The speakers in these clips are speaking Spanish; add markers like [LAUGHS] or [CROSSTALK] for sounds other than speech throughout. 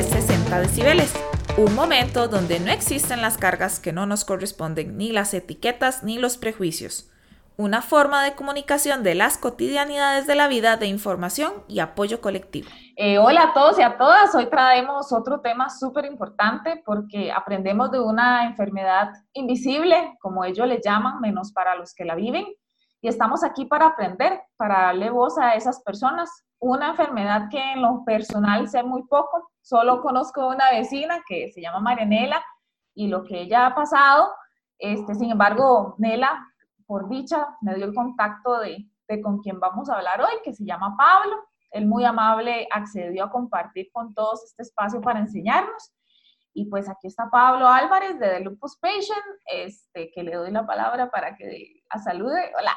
es 60 decibeles, un momento donde no existen las cargas que no nos corresponden, ni las etiquetas ni los prejuicios. Una forma de comunicación de las cotidianidades de la vida de información y apoyo colectivo. Eh, hola a todos y a todas, hoy traemos otro tema súper importante porque aprendemos de una enfermedad invisible, como ellos le llaman, menos para los que la viven, y estamos aquí para aprender, para darle voz a esas personas una enfermedad que en lo personal sé muy poco. Solo conozco una vecina que se llama Marianela y lo que ella ha pasado. Este, sin embargo, Nela, por dicha, me dio el contacto de, de con quien vamos a hablar hoy, que se llama Pablo. Él muy amable accedió a compartir con todos este espacio para enseñarnos. Y pues aquí está Pablo Álvarez de The Lupus Patient, este, que le doy la palabra para que a salude. Hola.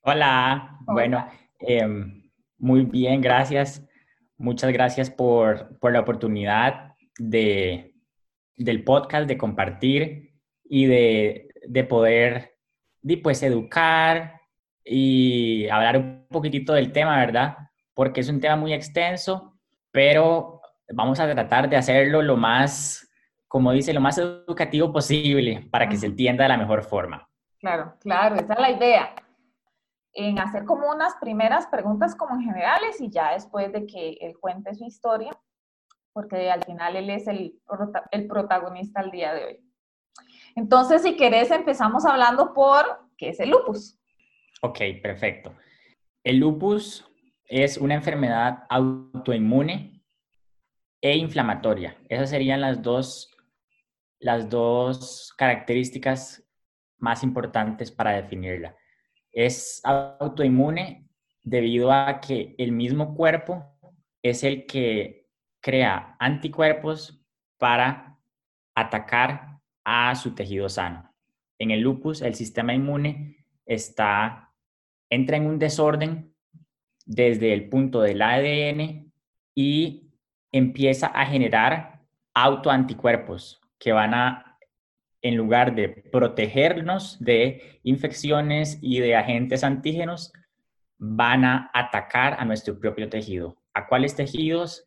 Hola. Bueno, eh, muy bien, gracias. Muchas gracias por, la oportunidad de, del podcast, de compartir y de, poder pues, educar y hablar un poquitito del tema, ¿verdad? Porque es un tema muy extenso, pero vamos a tratar de hacerlo lo más, como dice, lo más educativo posible para que se entienda de la mejor forma. Claro, claro, esa es la idea en hacer como unas primeras preguntas como en generales y ya después de que él cuente su historia, porque al final él es el, el protagonista al día de hoy. Entonces, si querés, empezamos hablando por qué es el lupus. Ok, perfecto. El lupus es una enfermedad autoinmune e inflamatoria. Esas serían las dos, las dos características más importantes para definirla es autoinmune debido a que el mismo cuerpo es el que crea anticuerpos para atacar a su tejido sano. En el lupus, el sistema inmune está, entra en un desorden desde el punto del ADN y empieza a generar autoanticuerpos que van a en lugar de protegernos de infecciones y de agentes antígenos, van a atacar a nuestro propio tejido. ¿A cuáles tejidos?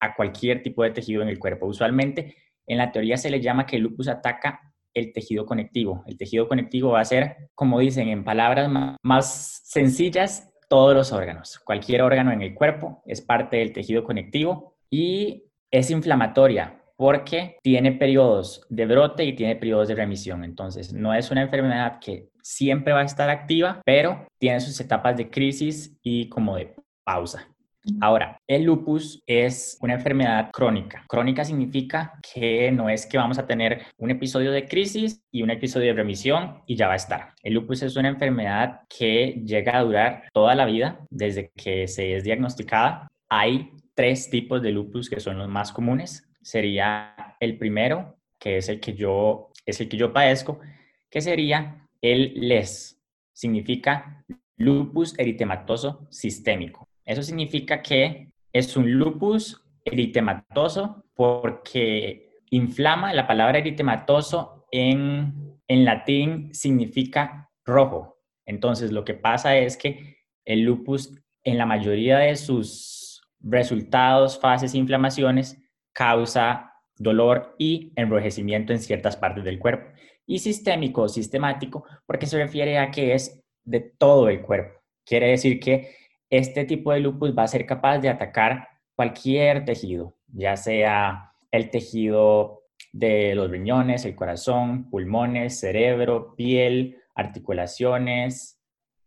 A cualquier tipo de tejido en el cuerpo. Usualmente, en la teoría se le llama que el lupus ataca el tejido conectivo. El tejido conectivo va a ser, como dicen en palabras más sencillas, todos los órganos. Cualquier órgano en el cuerpo es parte del tejido conectivo y es inflamatoria porque tiene periodos de brote y tiene periodos de remisión. Entonces, no es una enfermedad que siempre va a estar activa, pero tiene sus etapas de crisis y como de pausa. Ahora, el lupus es una enfermedad crónica. Crónica significa que no es que vamos a tener un episodio de crisis y un episodio de remisión y ya va a estar. El lupus es una enfermedad que llega a durar toda la vida desde que se es diagnosticada. Hay tres tipos de lupus que son los más comunes sería el primero, que es el que yo, es el que yo padezco, que sería el LES. Significa lupus eritematoso sistémico. Eso significa que es un lupus eritematoso porque inflama, la palabra eritematoso en, en latín significa rojo. Entonces, lo que pasa es que el lupus en la mayoría de sus resultados, fases inflamaciones causa dolor y enrojecimiento en ciertas partes del cuerpo. Y sistémico o sistemático porque se refiere a que es de todo el cuerpo. Quiere decir que este tipo de lupus va a ser capaz de atacar cualquier tejido, ya sea el tejido de los riñones, el corazón, pulmones, cerebro, piel, articulaciones,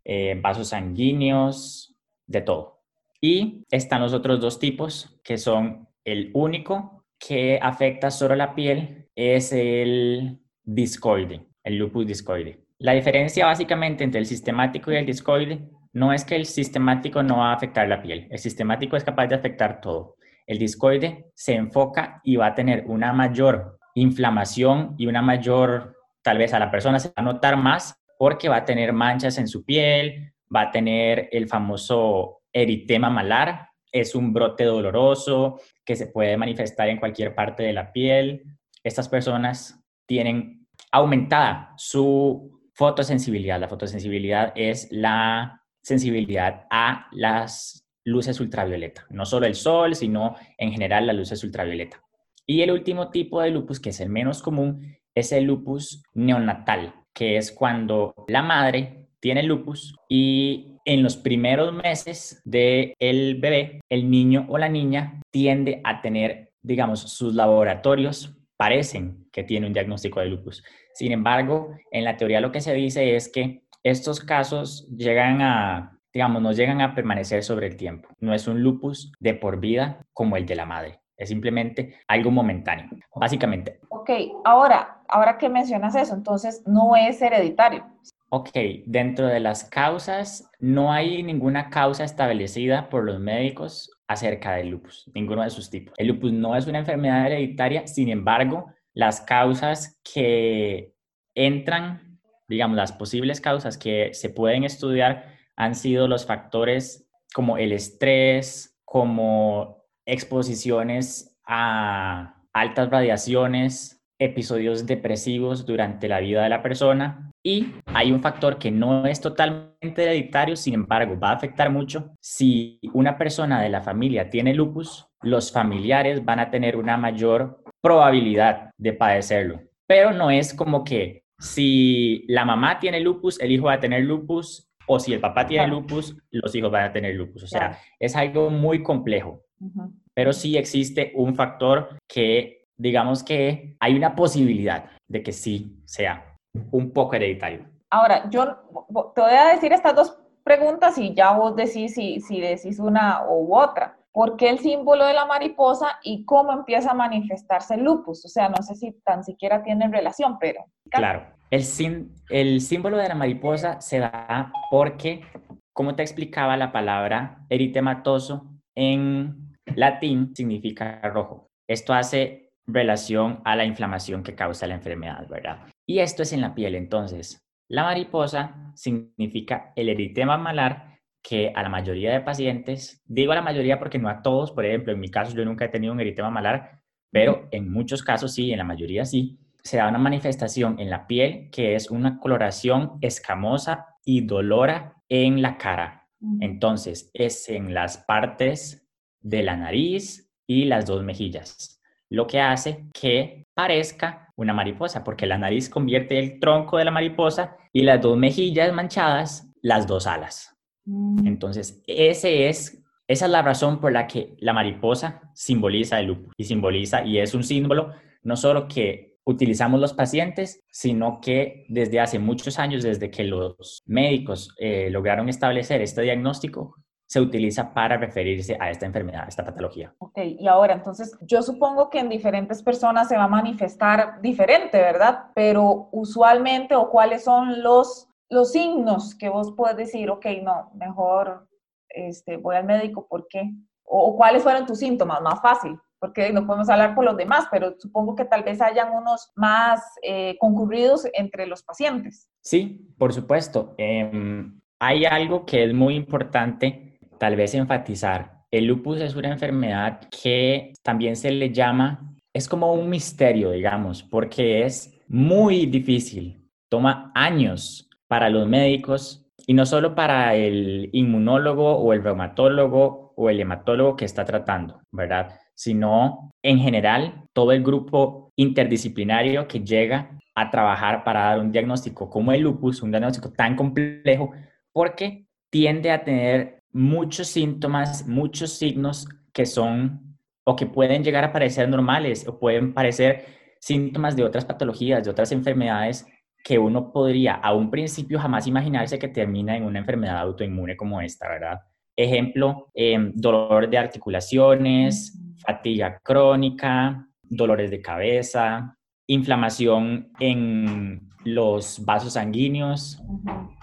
eh, vasos sanguíneos, de todo. Y están los otros dos tipos, que son el único que afecta solo la piel es el discoide, el lupus discoide. La diferencia básicamente entre el sistemático y el discoide no es que el sistemático no va a afectar la piel, el sistemático es capaz de afectar todo. El discoide se enfoca y va a tener una mayor inflamación y una mayor, tal vez a la persona se va a notar más porque va a tener manchas en su piel, va a tener el famoso eritema malar, es un brote doloroso que se puede manifestar en cualquier parte de la piel. Estas personas tienen aumentada su fotosensibilidad. La fotosensibilidad es la sensibilidad a las luces ultravioleta, no solo el sol, sino en general las luces ultravioleta. Y el último tipo de lupus, que es el menos común, es el lupus neonatal, que es cuando la madre tiene lupus y en los primeros meses del el bebé, el niño o la niña tiende a tener, digamos, sus laboratorios parecen que tiene un diagnóstico de lupus. Sin embargo, en la teoría lo que se dice es que estos casos llegan a, digamos, no llegan a permanecer sobre el tiempo. No es un lupus de por vida como el de la madre. Es simplemente algo momentáneo, básicamente. Ok, ahora, ahora que mencionas eso, entonces no es hereditario. Ok, dentro de las causas, no hay ninguna causa establecida por los médicos acerca del lupus, ninguno de sus tipos. El lupus no es una enfermedad hereditaria, sin embargo, las causas que entran, digamos, las posibles causas que se pueden estudiar han sido los factores como el estrés, como exposiciones a altas radiaciones, episodios depresivos durante la vida de la persona y hay un factor que no es totalmente hereditario, sin embargo, va a afectar mucho. Si una persona de la familia tiene lupus, los familiares van a tener una mayor probabilidad de padecerlo. Pero no es como que si la mamá tiene lupus, el hijo va a tener lupus, o si el papá tiene lupus, los hijos van a tener lupus. O sea, es algo muy complejo pero sí existe un factor que, digamos que hay una posibilidad de que sí sea un poco hereditario. Ahora, yo te voy a decir estas dos preguntas y ya vos decís si, si decís una u otra. ¿Por qué el símbolo de la mariposa y cómo empieza a manifestarse el lupus? O sea, no sé si tan siquiera tienen relación, pero... Claro, el, el símbolo de la mariposa se da porque, como te explicaba la palabra eritematoso, en Latín significa rojo. Esto hace relación a la inflamación que causa la enfermedad, ¿verdad? Y esto es en la piel. Entonces, la mariposa significa el eritema malar que a la mayoría de pacientes, digo a la mayoría porque no a todos, por ejemplo, en mi caso yo nunca he tenido un eritema malar, pero en muchos casos sí, en la mayoría sí, se da una manifestación en la piel que es una coloración escamosa y dolora en la cara. Entonces, es en las partes de la nariz y las dos mejillas, lo que hace que parezca una mariposa, porque la nariz convierte el tronco de la mariposa y las dos mejillas manchadas, las dos alas. Mm. Entonces, ese es, esa es la razón por la que la mariposa simboliza el lupus y simboliza y es un símbolo no solo que utilizamos los pacientes, sino que desde hace muchos años, desde que los médicos eh, lograron establecer este diagnóstico, se utiliza para referirse a esta enfermedad, a esta patología. Ok, y ahora entonces yo supongo que en diferentes personas se va a manifestar diferente, ¿verdad? Pero usualmente o cuáles son los, los signos que vos puedes decir, ok, no, mejor este, voy al médico, ¿por qué? O, cuáles fueron tus síntomas, más fácil, porque no podemos hablar por los demás, pero supongo que tal vez hayan unos más eh, concurridos entre los pacientes. Sí, por supuesto. Em, hay algo que es muy importante tal vez enfatizar. El lupus es una enfermedad que también se le llama, es como un misterio, digamos, porque es muy difícil, toma años para los médicos y no solo para el inmunólogo o el reumatólogo o el hematólogo que está tratando, ¿verdad? Sino en general todo el grupo interdisciplinario que llega a trabajar para dar un diagnóstico como el lupus, un diagnóstico tan complejo, porque tiende a tener muchos síntomas, muchos signos que son o que pueden llegar a parecer normales o pueden parecer síntomas de otras patologías, de otras enfermedades que uno podría a un principio jamás imaginarse que termina en una enfermedad autoinmune como esta, ¿verdad? Ejemplo, em, dolor de articulaciones, fatiga crónica, dolores de cabeza, inflamación en los vasos sanguíneos.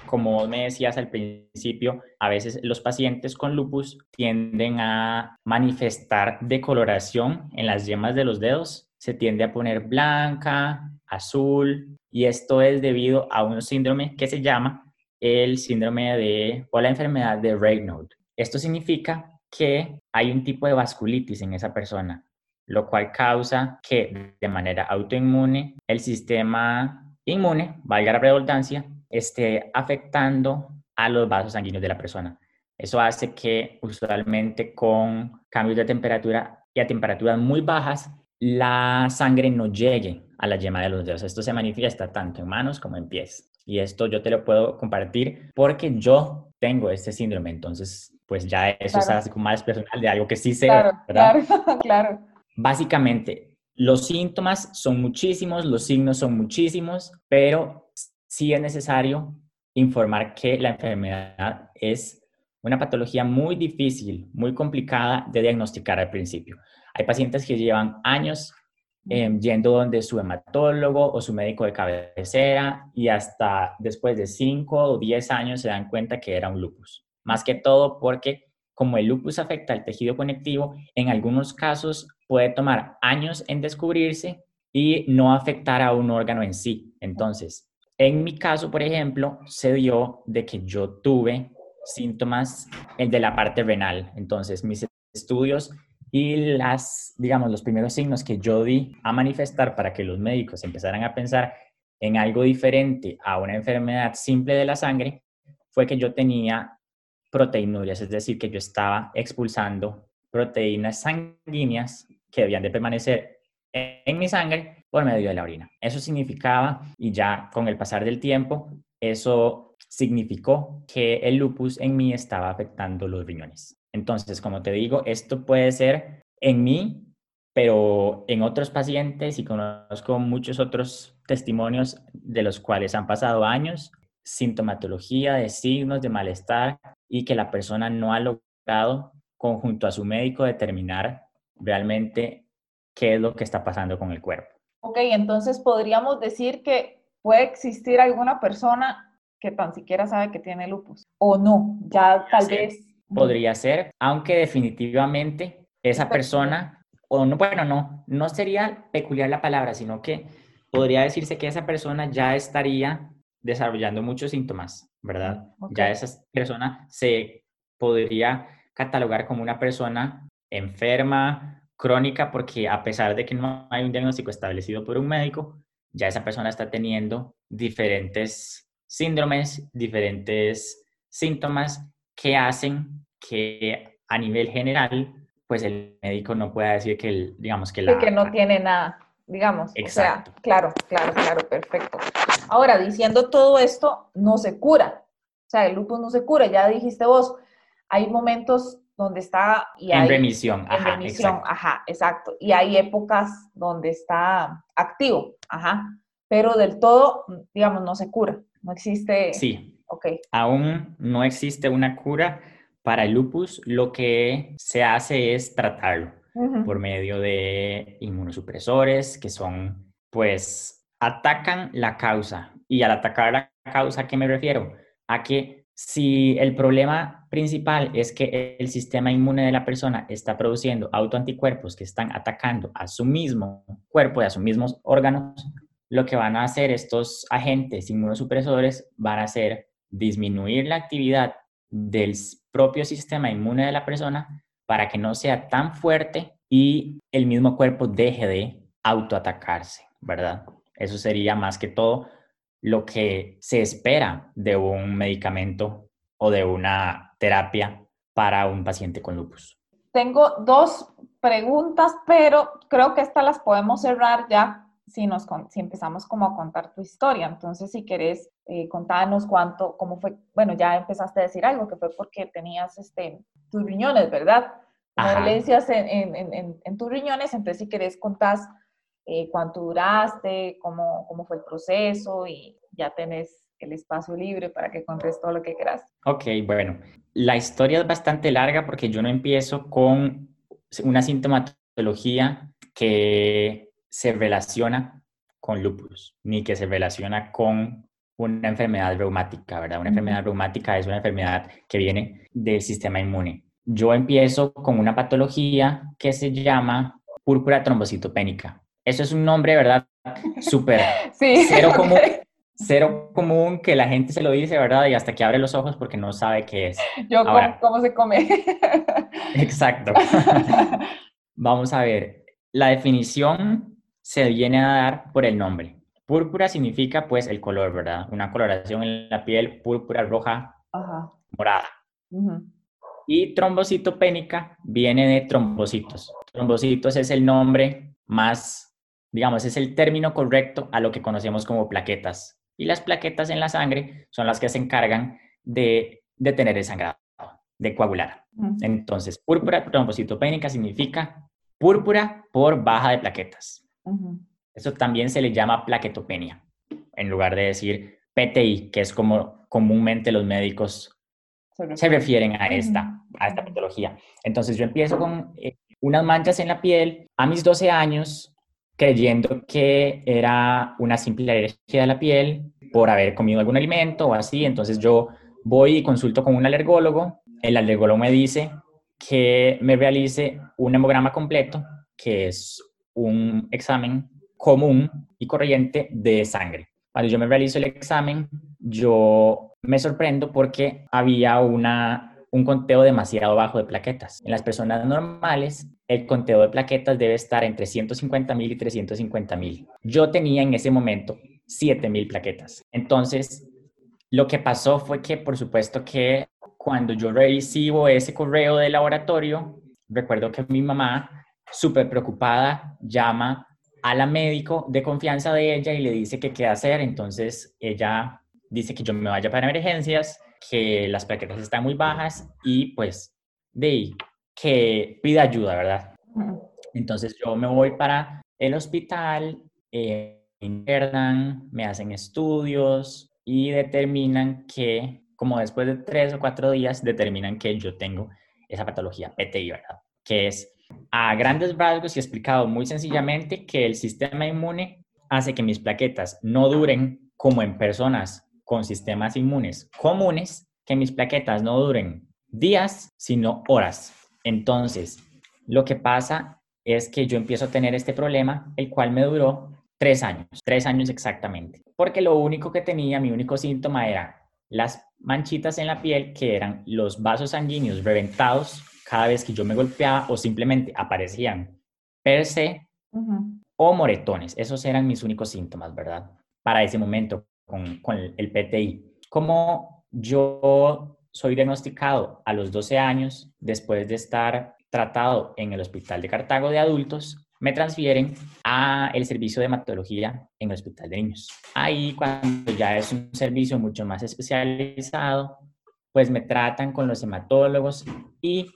Como me decías al principio, a veces los pacientes con lupus tienden a manifestar decoloración en las yemas de los dedos. Se tiende a poner blanca, azul, y esto es debido a un síndrome que se llama el síndrome de o la enfermedad de Raynaud. Esto significa que hay un tipo de vasculitis en esa persona, lo cual causa que de manera autoinmune el sistema inmune, valga la redundancia, esté afectando a los vasos sanguíneos de la persona. Eso hace que usualmente con cambios de temperatura y a temperaturas muy bajas, la sangre no llegue a la yema de los dedos. Esto se manifiesta tanto en manos como en pies. Y esto yo te lo puedo compartir porque yo tengo este síndrome. Entonces, pues ya eso es algo más personal de algo que sí sé. Claro, claro, [LAUGHS] claro. Básicamente, los síntomas son muchísimos, los signos son muchísimos, pero sí es necesario informar que la enfermedad es una patología muy difícil, muy complicada de diagnosticar al principio. Hay pacientes que llevan años em, yendo donde su hematólogo o su médico de cabecera y hasta después de 5 o 10 años se dan cuenta que era un lupus. Más que todo porque como el lupus afecta al tejido conectivo, en algunos casos puede tomar años en descubrirse y no afectar a un órgano en sí. Entonces, en mi caso, por ejemplo, se dio de que yo tuve síntomas de la parte renal. Entonces, mis estudios y las, digamos, los primeros signos que yo di a manifestar para que los médicos empezaran a pensar en algo diferente a una enfermedad simple de la sangre fue que yo tenía proteinurias, es decir, que yo estaba expulsando proteínas sanguíneas que debían de permanecer en mi sangre por medio de la orina. Eso significaba, y ya con el pasar del tiempo, eso significó que el lupus en mí estaba afectando los riñones. Entonces, como te digo, esto puede ser en mí, pero en otros pacientes y conozco muchos otros testimonios de los cuales han pasado años, sintomatología de signos de malestar y que la persona no ha logrado conjunto a su médico determinar realmente qué es lo que está pasando con el cuerpo. Ok, entonces podríamos decir que puede existir alguna persona que tan siquiera sabe que tiene lupus o no, ya tal vez. Podría ser, aunque definitivamente esa persona, o no, bueno, no, no sería peculiar la palabra, sino que podría decirse que esa persona ya estaría desarrollando muchos síntomas, ¿verdad? Ya esa persona se podría catalogar como una persona enferma, crónica, porque a pesar de que no hay un diagnóstico establecido por un médico, ya esa persona está teniendo diferentes síndromes, diferentes síntomas que hacen que a nivel general, pues el médico no pueda decir que, digamos, que la... que no tiene nada, digamos. Exacto. O sea, claro, claro, claro, perfecto. Ahora, diciendo todo esto, no se cura. O sea, el lupus no se cura. Ya dijiste vos, hay momentos donde está... Y en remisión. En remisión, ajá, exacto. Y hay épocas donde está activo, ajá pero del todo, digamos, no se cura, no existe. Sí. Ok. Aún no existe una cura para el lupus, lo que se hace es tratarlo por medio de inmunosupresores que son, pues, atacan la causa. Y al atacar la causa, ¿a qué me refiero? A que si el problema principal es que el sistema inmune de la persona está produciendo autoanticuerpos que están atacando a su mismo cuerpo y a sus mismos órganos, lo que van a hacer estos agentes inmunosupresores van a hacer disminuir la actividad del propio sistema inmune de la persona para que no sea tan fuerte y el mismo cuerpo deje de autoatacarse, ¿verdad? Eso sería más que todo lo que se espera de un medicamento o de una terapia para un paciente con lupus. Tengo dos preguntas, pero creo que estas las podemos cerrar ya si, nos, si empezamos como a contar tu historia. Entonces, si querés eh, contarnos cuánto, cómo fue, bueno, ya empezaste a decir algo, que fue porque tenías este, tus riñones, ¿verdad? Dolencias en, en, en, en, tus riñones, entonces si querés contás eh, cuánto duraste, cómo, cómo fue el proceso y ya tenés el espacio libre para que contes todo lo que quieras. Ok, bueno, la historia es bastante larga porque yo no empiezo con una sintomatología que se relaciona con lupus, ni que se relaciona con una enfermedad reumática, ¿verdad? Una enfermedad reumática es una enfermedad que viene del sistema inmune. Yo empiezo con una patología que se llama púrpura trombocitopénica. Eso es un nombre, ¿verdad? Súper [LAUGHS] sí. cero, común, cero común que la gente se lo dice, ¿verdad? Y hasta que abre los ojos porque no sabe qué es. Yo, Ahora, ¿cómo, ¿cómo se come? [LAUGHS] [LAUGHS] exacto. Vamos a ver. La definición se viene a dar por el nombre. Púrpura significa pues el color, ¿verdad? Una coloración en la piel púrpura, roja, morada. Y trombocitopénica viene de trombocitos. Trombocitos es el nombre más, digamos, es el término correcto a lo que conocemos como plaquetas. Y las plaquetas en la sangre son las que se encargan de detener el sangrado, de coagular. Entonces, púrpura trombocitopénica significa púrpura por baja de plaquetas. Eso también se le llama plaquetopenia, en lugar de decir PTI, que es como comúnmente los médicos se refieren a esta, a esta patología. Entonces yo empiezo con eh, unas manchas en la piel a mis 12 años, creyendo que era una simple alergia de la piel por haber comido algún alimento o así. Entonces yo voy y consulto con un alergólogo. El alergólogo me dice que me realice un hemograma completo, que es un examen común y corriente de sangre. Cuando yo me realizo el examen, yo me sorprendo porque había una, un conteo demasiado bajo de plaquetas. En las personas normales, el conteo de plaquetas debe estar entre 150 mil y 350 mil. Yo tenía en ese momento 7 mil plaquetas. Entonces, lo que pasó fue que, por supuesto, que cuando yo recibo ese correo del laboratorio, recuerdo que mi mamá, súper preocupada, llama a la médico de confianza de ella y le dice que qué hacer. Entonces ella dice que yo me vaya para emergencias, que las plaquetas están muy bajas y pues de que pida ayuda, ¿verdad? Entonces yo me voy para el hospital, eh, internan, me hacen estudios y determinan que, como después de tres o cuatro días, determinan que yo tengo esa patología PTI, ¿verdad? Que es a grandes rasgos y explicado muy sencillamente que el sistema inmune hace que mis plaquetas no duren como en personas con sistemas inmunes comunes, que mis plaquetas no duren días, sino horas. Entonces, lo que pasa es que yo empiezo a tener este problema, el cual me duró tres años, tres años exactamente, porque lo único que tenía, mi único síntoma era las manchitas en la piel, que eran los vasos sanguíneos reventados cada vez que yo me golpeaba o simplemente aparecían per se o moretones. Esos eran mis únicos síntomas, ¿verdad? Para ese momento con, con el PTI. Como yo soy diagnosticado a los 12 años, después de estar tratado en el Hospital de Cartago de adultos, me transfieren a el servicio de hematología en el Hospital de Niños. Ahí, cuando ya es un servicio mucho más especializado, pues me tratan con los hematólogos y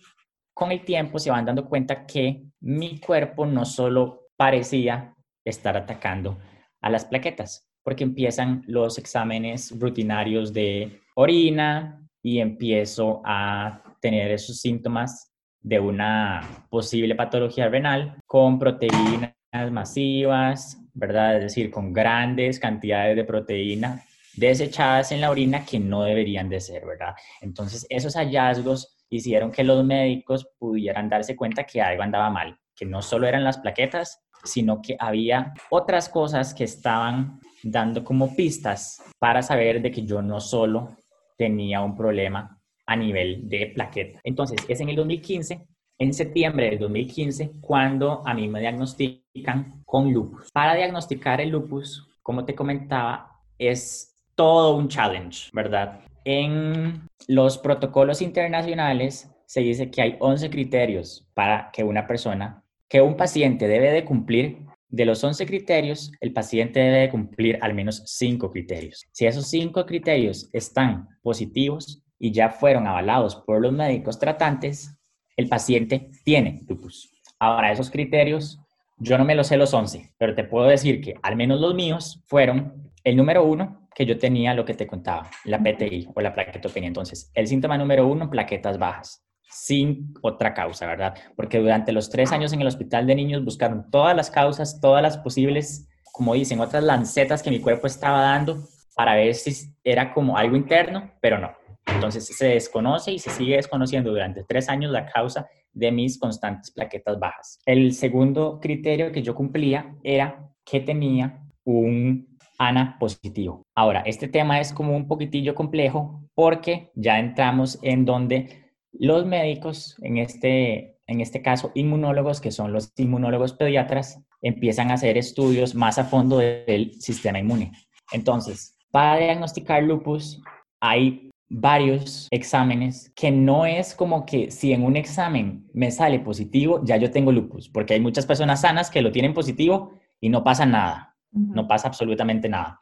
con el tiempo se van dando cuenta que mi cuerpo no solo parecía estar atacando a las plaquetas, porque empiezan los exámenes rutinarios de orina y empiezo a tener esos síntomas de una posible patología renal con proteínas masivas, ¿verdad? Es decir, con grandes cantidades de proteína desechadas en la orina que no deberían de ser, ¿verdad? Entonces, esos hallazgos hicieron que los médicos pudieran darse cuenta que algo andaba mal, que no solo eran las plaquetas, sino que había otras cosas que estaban dando como pistas para saber de que yo no solo tenía un problema a nivel de plaqueta. Entonces, es en el 2015, en septiembre del 2015, cuando a mí me diagnostican con lupus. Para diagnosticar el lupus, como te comentaba, es todo un challenge, ¿verdad? En los protocolos internacionales se dice que hay 11 criterios para que una persona, que un paciente debe de cumplir. De los 11 criterios, el paciente debe de cumplir al menos 5 criterios. Si esos 5 criterios están positivos y ya fueron avalados por los médicos tratantes, el paciente tiene lupus. Ahora, esos criterios, yo no me los sé los 11, pero te puedo decir que al menos los míos fueron el número uno, que yo tenía lo que te contaba, la PTI o la plaquetopenia. Entonces, el síntoma número uno, plaquetas bajas, sin otra causa, ¿verdad? Porque durante los tres años en el hospital de niños buscaron todas las causas, todas las posibles, como dicen, otras lancetas que mi cuerpo estaba dando para ver si era como algo interno, pero no. Entonces se desconoce y se sigue desconociendo durante tres años la causa de mis constantes plaquetas bajas. El segundo criterio que yo cumplía era que tenía un ANA positivo. Ahora, este tema es como un poquitillo complejo porque ya entramos en donde los médicos, en este, en este caso inmunólogos, que son los inmunólogos pediatras, empiezan a hacer estudios más a fondo del sistema inmune. Entonces, para diagnosticar lupus hay varios exámenes que no es como que si en un examen me sale positivo, ya yo tengo lupus, porque hay muchas personas sanas que lo tienen positivo y no pasa nada, no pasa absolutamente nada.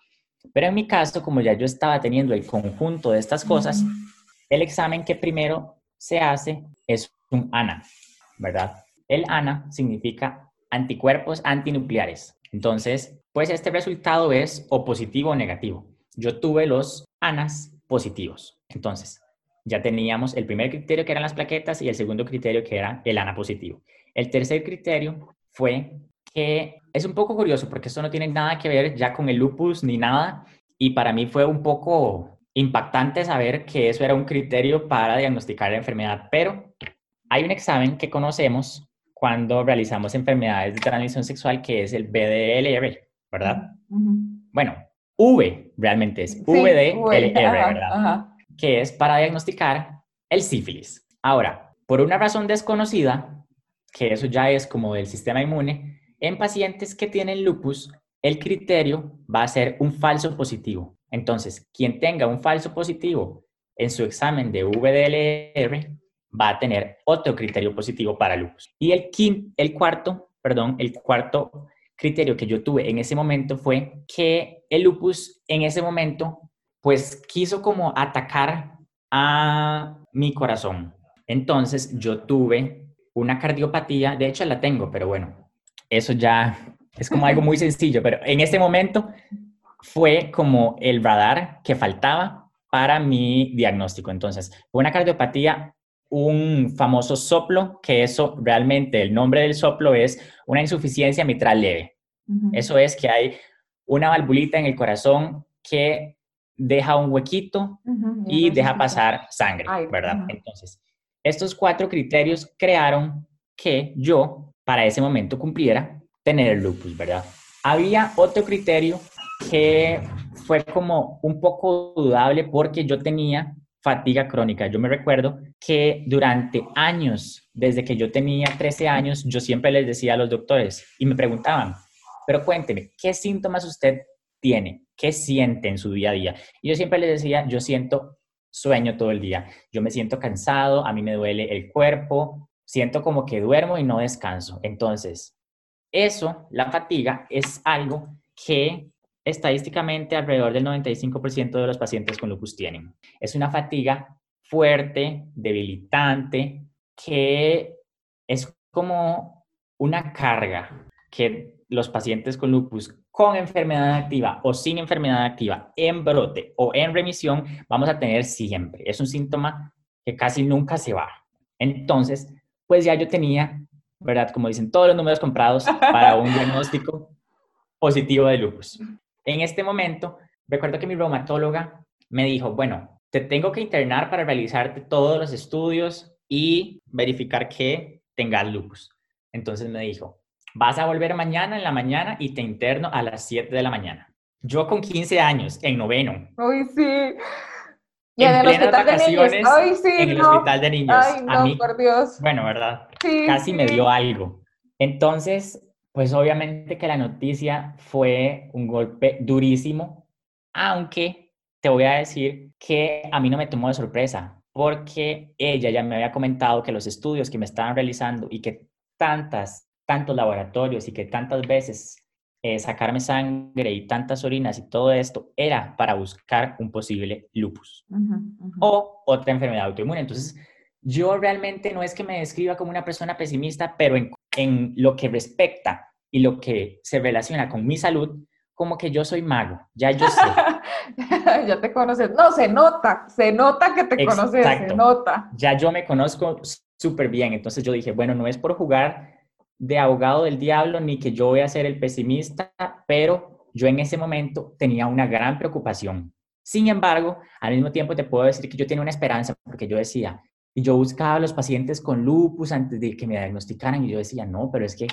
Pero en mi caso, como ya yo estaba teniendo el conjunto de estas cosas, el examen que primero se hace es un ANA, ¿verdad? El ANA significa anticuerpos antinucleares. Entonces, pues este resultado es o positivo o negativo. Yo tuve los ANAs positivos. Entonces, ya teníamos el primer criterio que eran las plaquetas y el segundo criterio que era el ANA positivo. El tercer criterio fue que es un poco curioso porque esto no tiene nada que ver ya con el lupus ni nada y para mí fue un poco impactante saber que eso era un criterio para diagnosticar la enfermedad, pero hay un examen que conocemos cuando realizamos enfermedades de transmisión sexual que es el BDLR, ¿verdad? Bueno, V realmente es VDLR, ¿verdad? Que es para diagnosticar el sífilis. Ahora, por una razón desconocida, que eso ya es como del sistema inmune, en pacientes que tienen lupus, el criterio va a ser un falso positivo. Entonces, quien tenga un falso positivo en su examen de VDLR va a tener otro criterio positivo para lupus. Y el, el cuarto, perdón, el cuarto criterio que yo tuve en ese momento fue que el lupus en ese momento pues quiso como atacar a mi corazón. Entonces yo tuve una cardiopatía, de hecho la tengo, pero bueno, eso ya es como algo muy sencillo, pero en ese momento fue como el radar que faltaba para mi diagnóstico. Entonces, una cardiopatía un famoso soplo, que eso realmente, el nombre del soplo es una insuficiencia mitral leve. Eso es que hay una valvulita en el corazón que deja un huequito y deja pasar sangre, ¿verdad? Entonces, estos cuatro criterios crearon que yo, para ese momento, cumpliera tener el lupus, ¿verdad? Había otro criterio que fue como un poco dudable porque yo tenía fatiga crónica. Yo me recuerdo que durante años, desde que yo tenía 13 años, yo siempre les decía a los doctores y me preguntaban, pero cuénteme, ¿qué síntomas usted tiene? ¿Qué siente en su día a día? Y yo siempre les decía, yo siento sueño todo el día, yo me siento cansado, a mí me duele el cuerpo, siento como que duermo y no descanso. Entonces, eso, la fatiga, es algo que estadísticamente alrededor del 95% de los pacientes con lupus tienen. Es una fatiga fuerte, debilitante, que es como una carga que los pacientes con lupus con enfermedad activa o sin enfermedad activa, en brote o en remisión, vamos a tener siempre. Es un síntoma que casi nunca se va. Entonces, pues ya yo tenía, ¿verdad? Como dicen todos los números comprados para un diagnóstico positivo de lupus. En este momento, recuerdo que mi reumatóloga me dijo, bueno, te tengo que internar para realizarte todos los estudios y verificar que tengas lupus. Entonces me dijo, vas a volver mañana en la mañana y te interno a las 7 de la mañana. Yo con 15 años, en noveno. Ay, sí. Y en, el hospital de niños. Ay, sí, en el hospital de niños. Ay, no, por Dios. Bueno, ¿verdad? Sí, Casi me dio algo. Entonces, pues obviamente que la noticia fue un golpe durísimo, aunque te voy a decir que a mí no me tomó de sorpresa, porque ella ya me había comentado que los estudios que me estaban realizando y que tantas, tantos laboratorios y que tantas veces eh, sacarme sangre y tantas orinas y todo esto era para buscar un posible lupus o otra enfermedad autoinmune. Entonces, yo realmente no es que me describa como una persona pesimista, pero en en lo que respecta y lo que se relaciona con mi salud, como que yo soy mago, ya yo sé. [LAUGHS] ya te conoces. No, se nota, se nota que te conoces, se nota. Ya yo me conozco súper bien, entonces yo dije, bueno, no es por jugar de abogado del diablo ni que yo voy a ser el pesimista, pero yo en ese momento tenía una gran preocupación. Sin embargo, al mismo tiempo te puedo decir que yo tenía una esperanza porque yo decía, y yo buscaba a los pacientes con lupus antes de que me diagnosticaran y yo decía, no, pero es que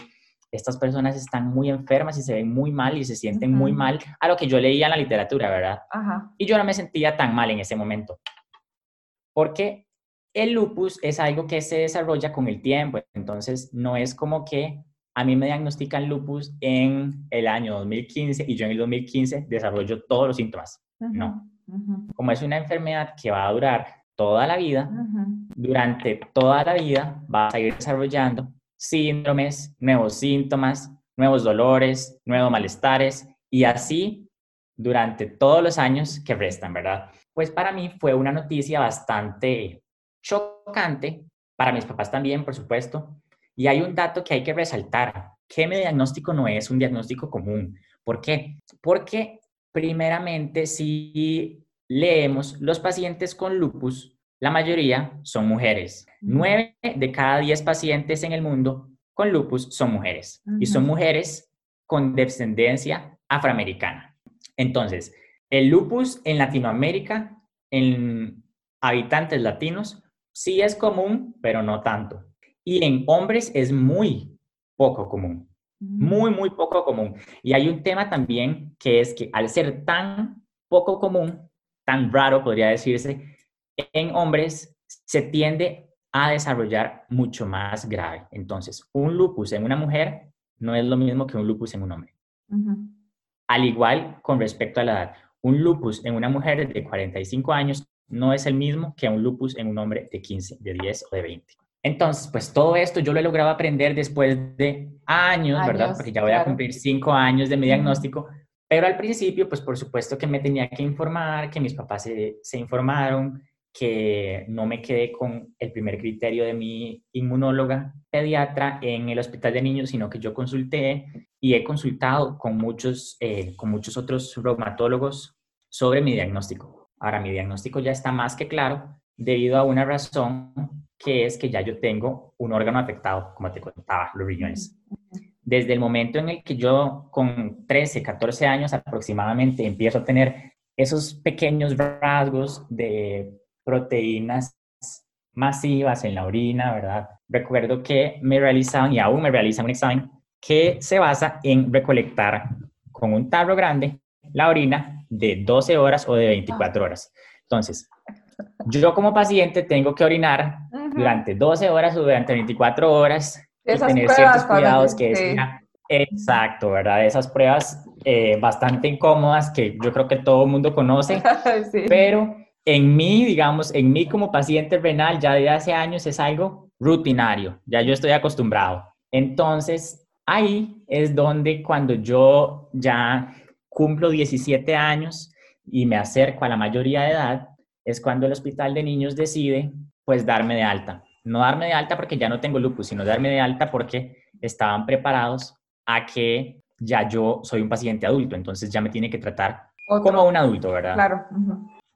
estas personas están muy enfermas y se ven muy mal y se sienten muy mal a lo que yo leía en la literatura, ¿verdad? Y yo no me sentía tan mal en ese momento. Porque el lupus es algo que se desarrolla con el tiempo, entonces no es como que a mí me diagnostican lupus en el año 2015 y yo en el 2015 desarrollo todos los síntomas. No, como es una enfermedad que va a durar toda la vida, durante toda la vida vas a ir desarrollando síndromes, nuevos síntomas, nuevos dolores, nuevos malestares y así durante todos los años que restan, ¿verdad? Pues para mí fue una noticia bastante chocante, para mis papás también, por supuesto, y hay un dato que hay que resaltar, que mi diagnóstico no es un diagnóstico común. ¿Por qué? Porque primeramente si leemos los pacientes con lupus, la mayoría son mujeres. Nueve de cada diez pacientes en el mundo con lupus son mujeres y son mujeres con descendencia afroamericana. Entonces, el lupus en Latinoamérica, en habitantes latinos, sí es común, pero no tanto. Y en hombres es muy poco común, muy, muy poco común. Y hay un tema también que es que al ser tan poco común, tan raro podría decirse, en hombres se tiende a desarrollar mucho más grave. Entonces, un lupus en una mujer no es lo mismo que un lupus en un hombre. Al igual con respecto a la edad, un lupus en una mujer de 45 años no es el mismo que un lupus en un hombre de 15, de 10 o de 20. Entonces, pues todo esto yo lo he logrado aprender después de años, ¿verdad? Porque ya voy a cumplir cinco años de mi diagnóstico, pero al principio, pues por supuesto que me tenía que informar, que mis papás se, se informaron, que no me quedé con el primer criterio de mi inmunóloga pediatra en el hospital de niños, sino que yo consulté y he consultado con muchos, eh, con muchos otros reumatólogos sobre mi diagnóstico. Ahora, mi diagnóstico ya está más que claro debido a una razón que es que ya yo tengo un órgano afectado, como te contaba, los riñones. Desde el momento en el que yo con 13, 14 años aproximadamente empiezo a tener esos pequeños rasgos de proteínas masivas en la orina, ¿verdad? Recuerdo que me realizaban y aún me realizan un examen que se basa en recolectar con un tarro grande la orina de 12 horas o de 24 horas. Entonces, yo como paciente tengo que orinar durante 12 horas o durante 24 horas y tener ciertos cuidados que es exacto, ¿verdad? Esas pruebas eh, bastante incómodas que yo creo que todo el mundo conoce, [LAUGHS] pero en mí, digamos, en mí como paciente renal ya de hace años es algo rutinario, ya yo estoy acostumbrado. Entonces, ahí es donde cuando yo ya cumplo 17 años y me acerco a la mayoría de edad, es cuando el hospital de niños decide pues darme de alta. No darme de alta porque ya no tengo lupus, sino darme de alta porque estaban preparados a que ya yo soy un paciente adulto, entonces ya me tiene que tratar como un adulto, ¿verdad? Claro.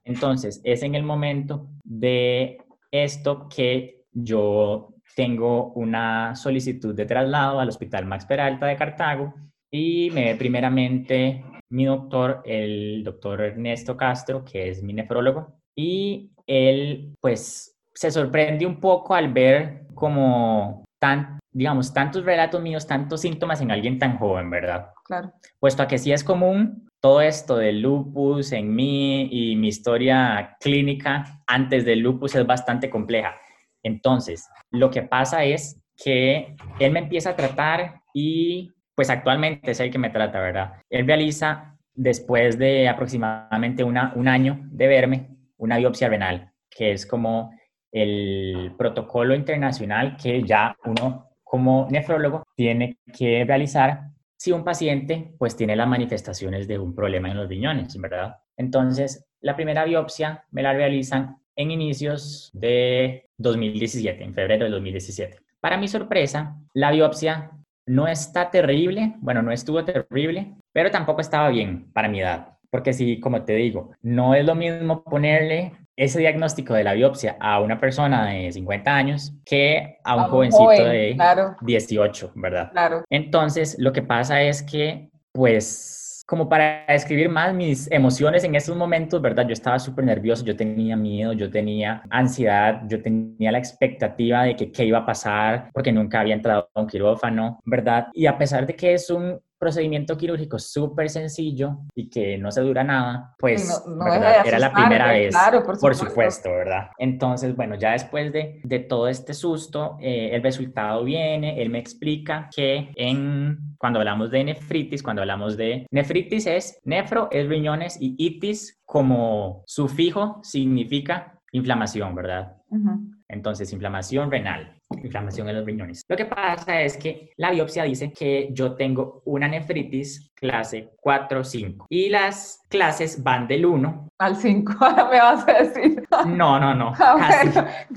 Entonces, es en el momento de esto que yo tengo una solicitud de traslado al Hospital Max Peralta de Cartago y me ve primeramente mi doctor, el doctor Ernesto Castro, que es mi nefrólogo, y él pues se sorprende un poco al ver como tan, digamos, tantos relatos míos, tantos síntomas en alguien tan joven, ¿verdad? Claro. Puesto a que sí es común todo esto del lupus en mí y mi historia clínica antes del lupus es bastante compleja. Entonces, lo que pasa es que él me empieza a tratar y pues actualmente es el que me trata, ¿verdad? Él realiza, después de aproximadamente una, un año de verme, una biopsia renal, que es como el protocolo internacional que ya uno como nefrólogo tiene que realizar si un paciente pues tiene las manifestaciones de un problema en los riñones, ¿verdad? Entonces, la primera biopsia me la realizan en inicios de 2017, en febrero de 2017. Para mi sorpresa, la biopsia no está terrible, bueno, no estuvo terrible, pero tampoco estaba bien para mi edad. Porque si, como te digo, no es lo mismo ponerle ese diagnóstico de la biopsia a una persona de 50 años que a un, jovencito de 18, ¿verdad? Claro. Entonces, lo que pasa es que, pues, como para describir más mis emociones en esos momentos, ¿verdad? Yo estaba súper nervioso, yo tenía miedo, yo tenía ansiedad, yo tenía la expectativa de que qué iba a pasar porque nunca había entrado a un quirófano, ¿verdad? Y a pesar de que es un procedimiento quirúrgico súper sencillo y que no se dura nada, pues no, era la primera vez, claro, por, supuesto. ¿verdad? Entonces, bueno, ya después de, de todo este susto, eh, el resultado viene, él me explica que en, cuando hablamos de nefritis, cuando hablamos de nefritis es nefro, es riñones y itis como sufijo significa inflamación, ¿verdad? Entonces, inflamación renal inflamación en los riñones. Lo que pasa es que la biopsia dice que yo tengo una nefritis clase 4-5 y las clases van del 1 al 5, [LAUGHS] me vas a decir. No, no, no. [LAUGHS] Casi,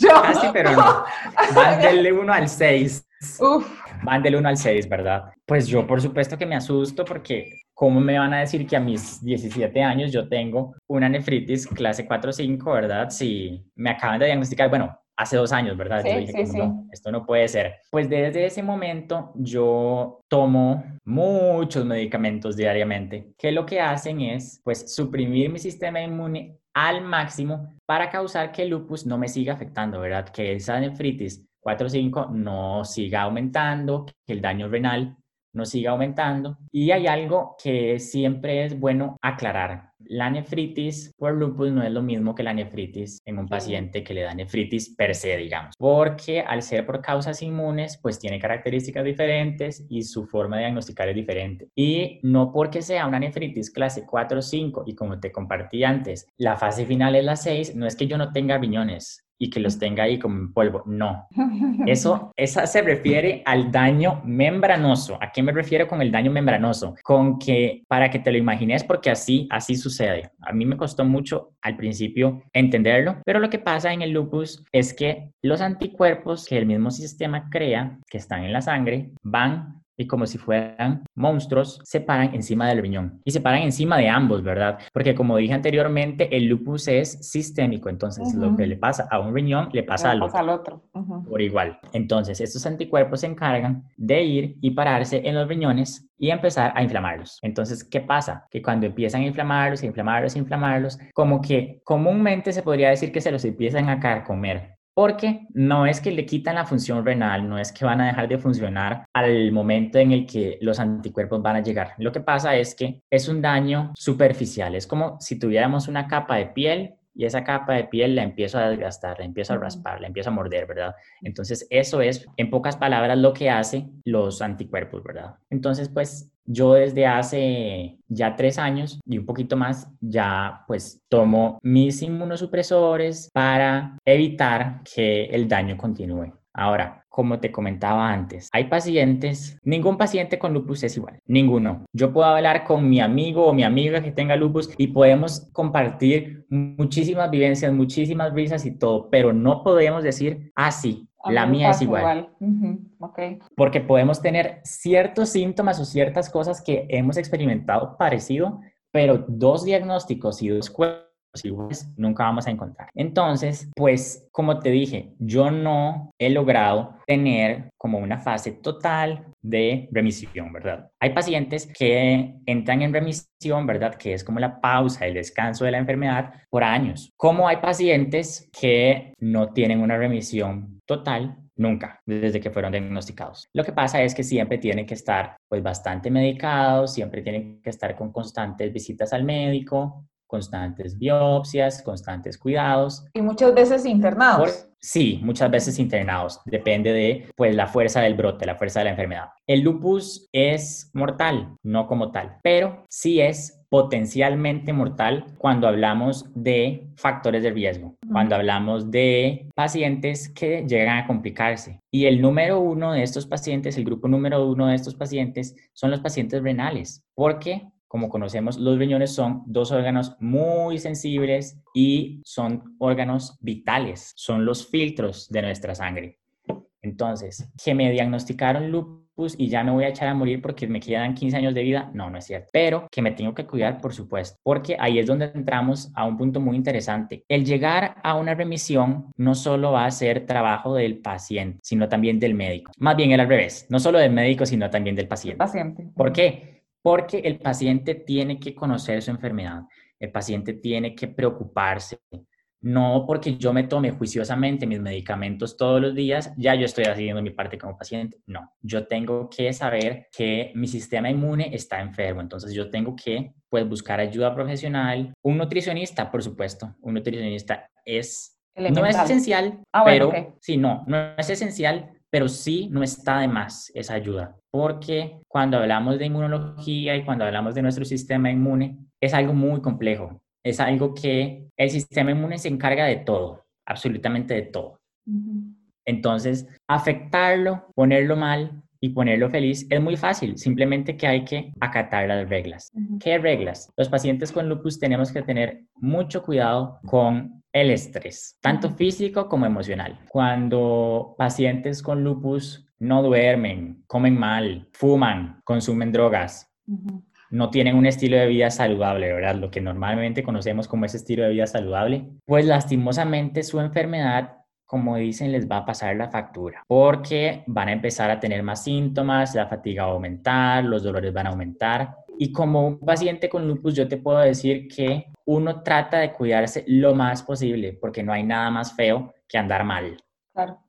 casi pero no. [LAUGHS] Van del 1 al 6. Uf. Van del 1 al 6, ¿verdad? Pues yo por supuesto que me asusto porque ¿cómo me van a decir que a mis 17 años yo tengo una nefritis clase 4-5, ¿verdad? Si me acaban de diagnosticar, bueno, hace dos años, ¿verdad? yo dije, no, esto no puede ser. Pues desde ese momento yo tomo muchos medicamentos diariamente, que lo que hacen es, pues, suprimir mi sistema inmune al máximo para causar que el lupus no me siga afectando, ¿verdad? Que esa nefritis 4-5 no siga aumentando, que el daño renal no siga aumentando. Y hay algo que siempre es bueno aclarar. La nefritis por lupus no es lo mismo que la nefritis en un paciente que le da nefritis per se, digamos, porque al ser por causas inmunes, pues tiene características diferentes y su forma de diagnosticar es diferente. Y no porque sea una nefritis clase 4 o 5 y como te compartí antes, la fase final es la 6, no es que yo no tenga riñones, y que los tenga ahí como en polvo. No. [LAUGHS] Eso, esa se refiere al daño membranoso. ¿A qué me refiero con el daño membranoso? Con que, para que te lo imagines, porque así, así sucede. A mí me costó mucho al principio entenderlo, pero lo que pasa en el lupus es que los anticuerpos que el mismo sistema crea, que están en la sangre, van y como si fueran monstruos, se paran encima del riñón y se paran encima de ambos, ¿verdad? Porque como dije anteriormente, el lupus es sistémico, entonces lo que le pasa a un riñón le pasa, al, otro, por igual. Entonces, estos anticuerpos se encargan de ir y pararse en los riñones y empezar a inflamarlos. Entonces, ¿qué pasa? Que cuando empiezan a inflamarlos, inflamarlos, inflamarlos, como que comúnmente se podría decir que se los empiezan a carcomer porque no es que le quitan la función renal, no es que van a dejar de funcionar al momento en el que los anticuerpos van a llegar. Lo que pasa es que es un daño superficial, es como si tuviéramos una capa de piel y esa capa de piel la empiezo a desgastar, la empiezo a raspar, la empiezo a morder, ¿verdad? Entonces, eso es, en pocas palabras, lo que hace los anticuerpos, ¿verdad? Entonces, pues yo desde hace ya tres años y un poquito más ya pues tomo mis inmunosupresores para evitar que el daño continúe. Ahora, como te comentaba antes, hay pacientes, ningún paciente con lupus es igual, ninguno. Yo puedo hablar con mi amigo o mi amiga que tenga lupus y podemos compartir muchísimas vivencias, muchísimas risas y todo, pero no podemos decir, ah, la mía es igual. Porque podemos tener ciertos síntomas o ciertas cosas que hemos experimentado parecido, pero dos diagnósticos y dos cuerpos iguales nunca vamos a encontrar. Entonces, pues como te dije, yo no he logrado tener como una fase total de remisión, ¿verdad? Hay pacientes que entran en remisión, ¿verdad? Que es como la pausa, el descanso de la enfermedad por años. Como hay pacientes que no tienen una remisión total Nunca, desde que fueron diagnosticados. Lo que pasa es que siempre tienen que estar pues bastante medicados, siempre tienen que estar con constantes visitas al médico, constantes biopsias, constantes cuidados. Y muchas veces internados. sí, muchas veces internados. Depende de pues, la fuerza del brote, la fuerza de la enfermedad. El lupus es mortal, no como tal, pero sí es potencialmente mortal cuando hablamos de factores de riesgo, cuando hablamos de pacientes que llegan a complicarse. Y el número uno de estos pacientes, el grupo número uno de estos pacientes son los pacientes renales, porque como conocemos, los riñones son dos órganos muy sensibles y son órganos vitales, son los filtros de nuestra sangre. Entonces, que me diagnosticaron lupus y ya me voy a echar a morir porque me quedan 15 años de vida, no, no es cierto. Pero que me tengo que cuidar, por supuesto, porque ahí es donde entramos a un punto muy interesante. El llegar a una remisión no solo va a ser trabajo del paciente, sino también del médico. Más bien el al revés, no solo del médico, sino también del paciente. Paciente. ¿Por qué? Porque el paciente tiene que conocer su enfermedad, el paciente tiene que preocuparse no porque yo me tome juiciosamente mis medicamentos todos los días, ya yo estoy haciendo mi parte como paciente. No, yo tengo que saber que mi sistema inmune está enfermo, entonces yo tengo que pues buscar ayuda profesional. Un nutricionista, por supuesto, un nutricionista es no es esencial, ah, pero sí, no, no es esencial, pero sí no está de más esa ayuda, porque cuando hablamos de inmunología y cuando hablamos de nuestro sistema inmune, es algo muy complejo es algo que el sistema inmune se encarga de todo, absolutamente de todo. Entonces, afectarlo, ponerlo mal y ponerlo feliz es muy fácil, simplemente que hay que acatar las reglas. ¿Qué reglas? Los pacientes con lupus tenemos que tener mucho cuidado con el estrés, tanto físico como emocional. Cuando pacientes con lupus no duermen, comen mal, fuman, consumen drogas, no tienen un estilo de vida saludable, ¿verdad? Lo que normalmente conocemos como ese estilo de vida saludable, pues lastimosamente su enfermedad como dicen, les va a pasar la factura, porque van a empezar a tener más síntomas, la fatiga va a aumentar, los dolores van a aumentar. Y como un paciente con lupus, yo te puedo decir que uno trata de cuidarse lo más posible, porque no hay nada más feo que andar mal.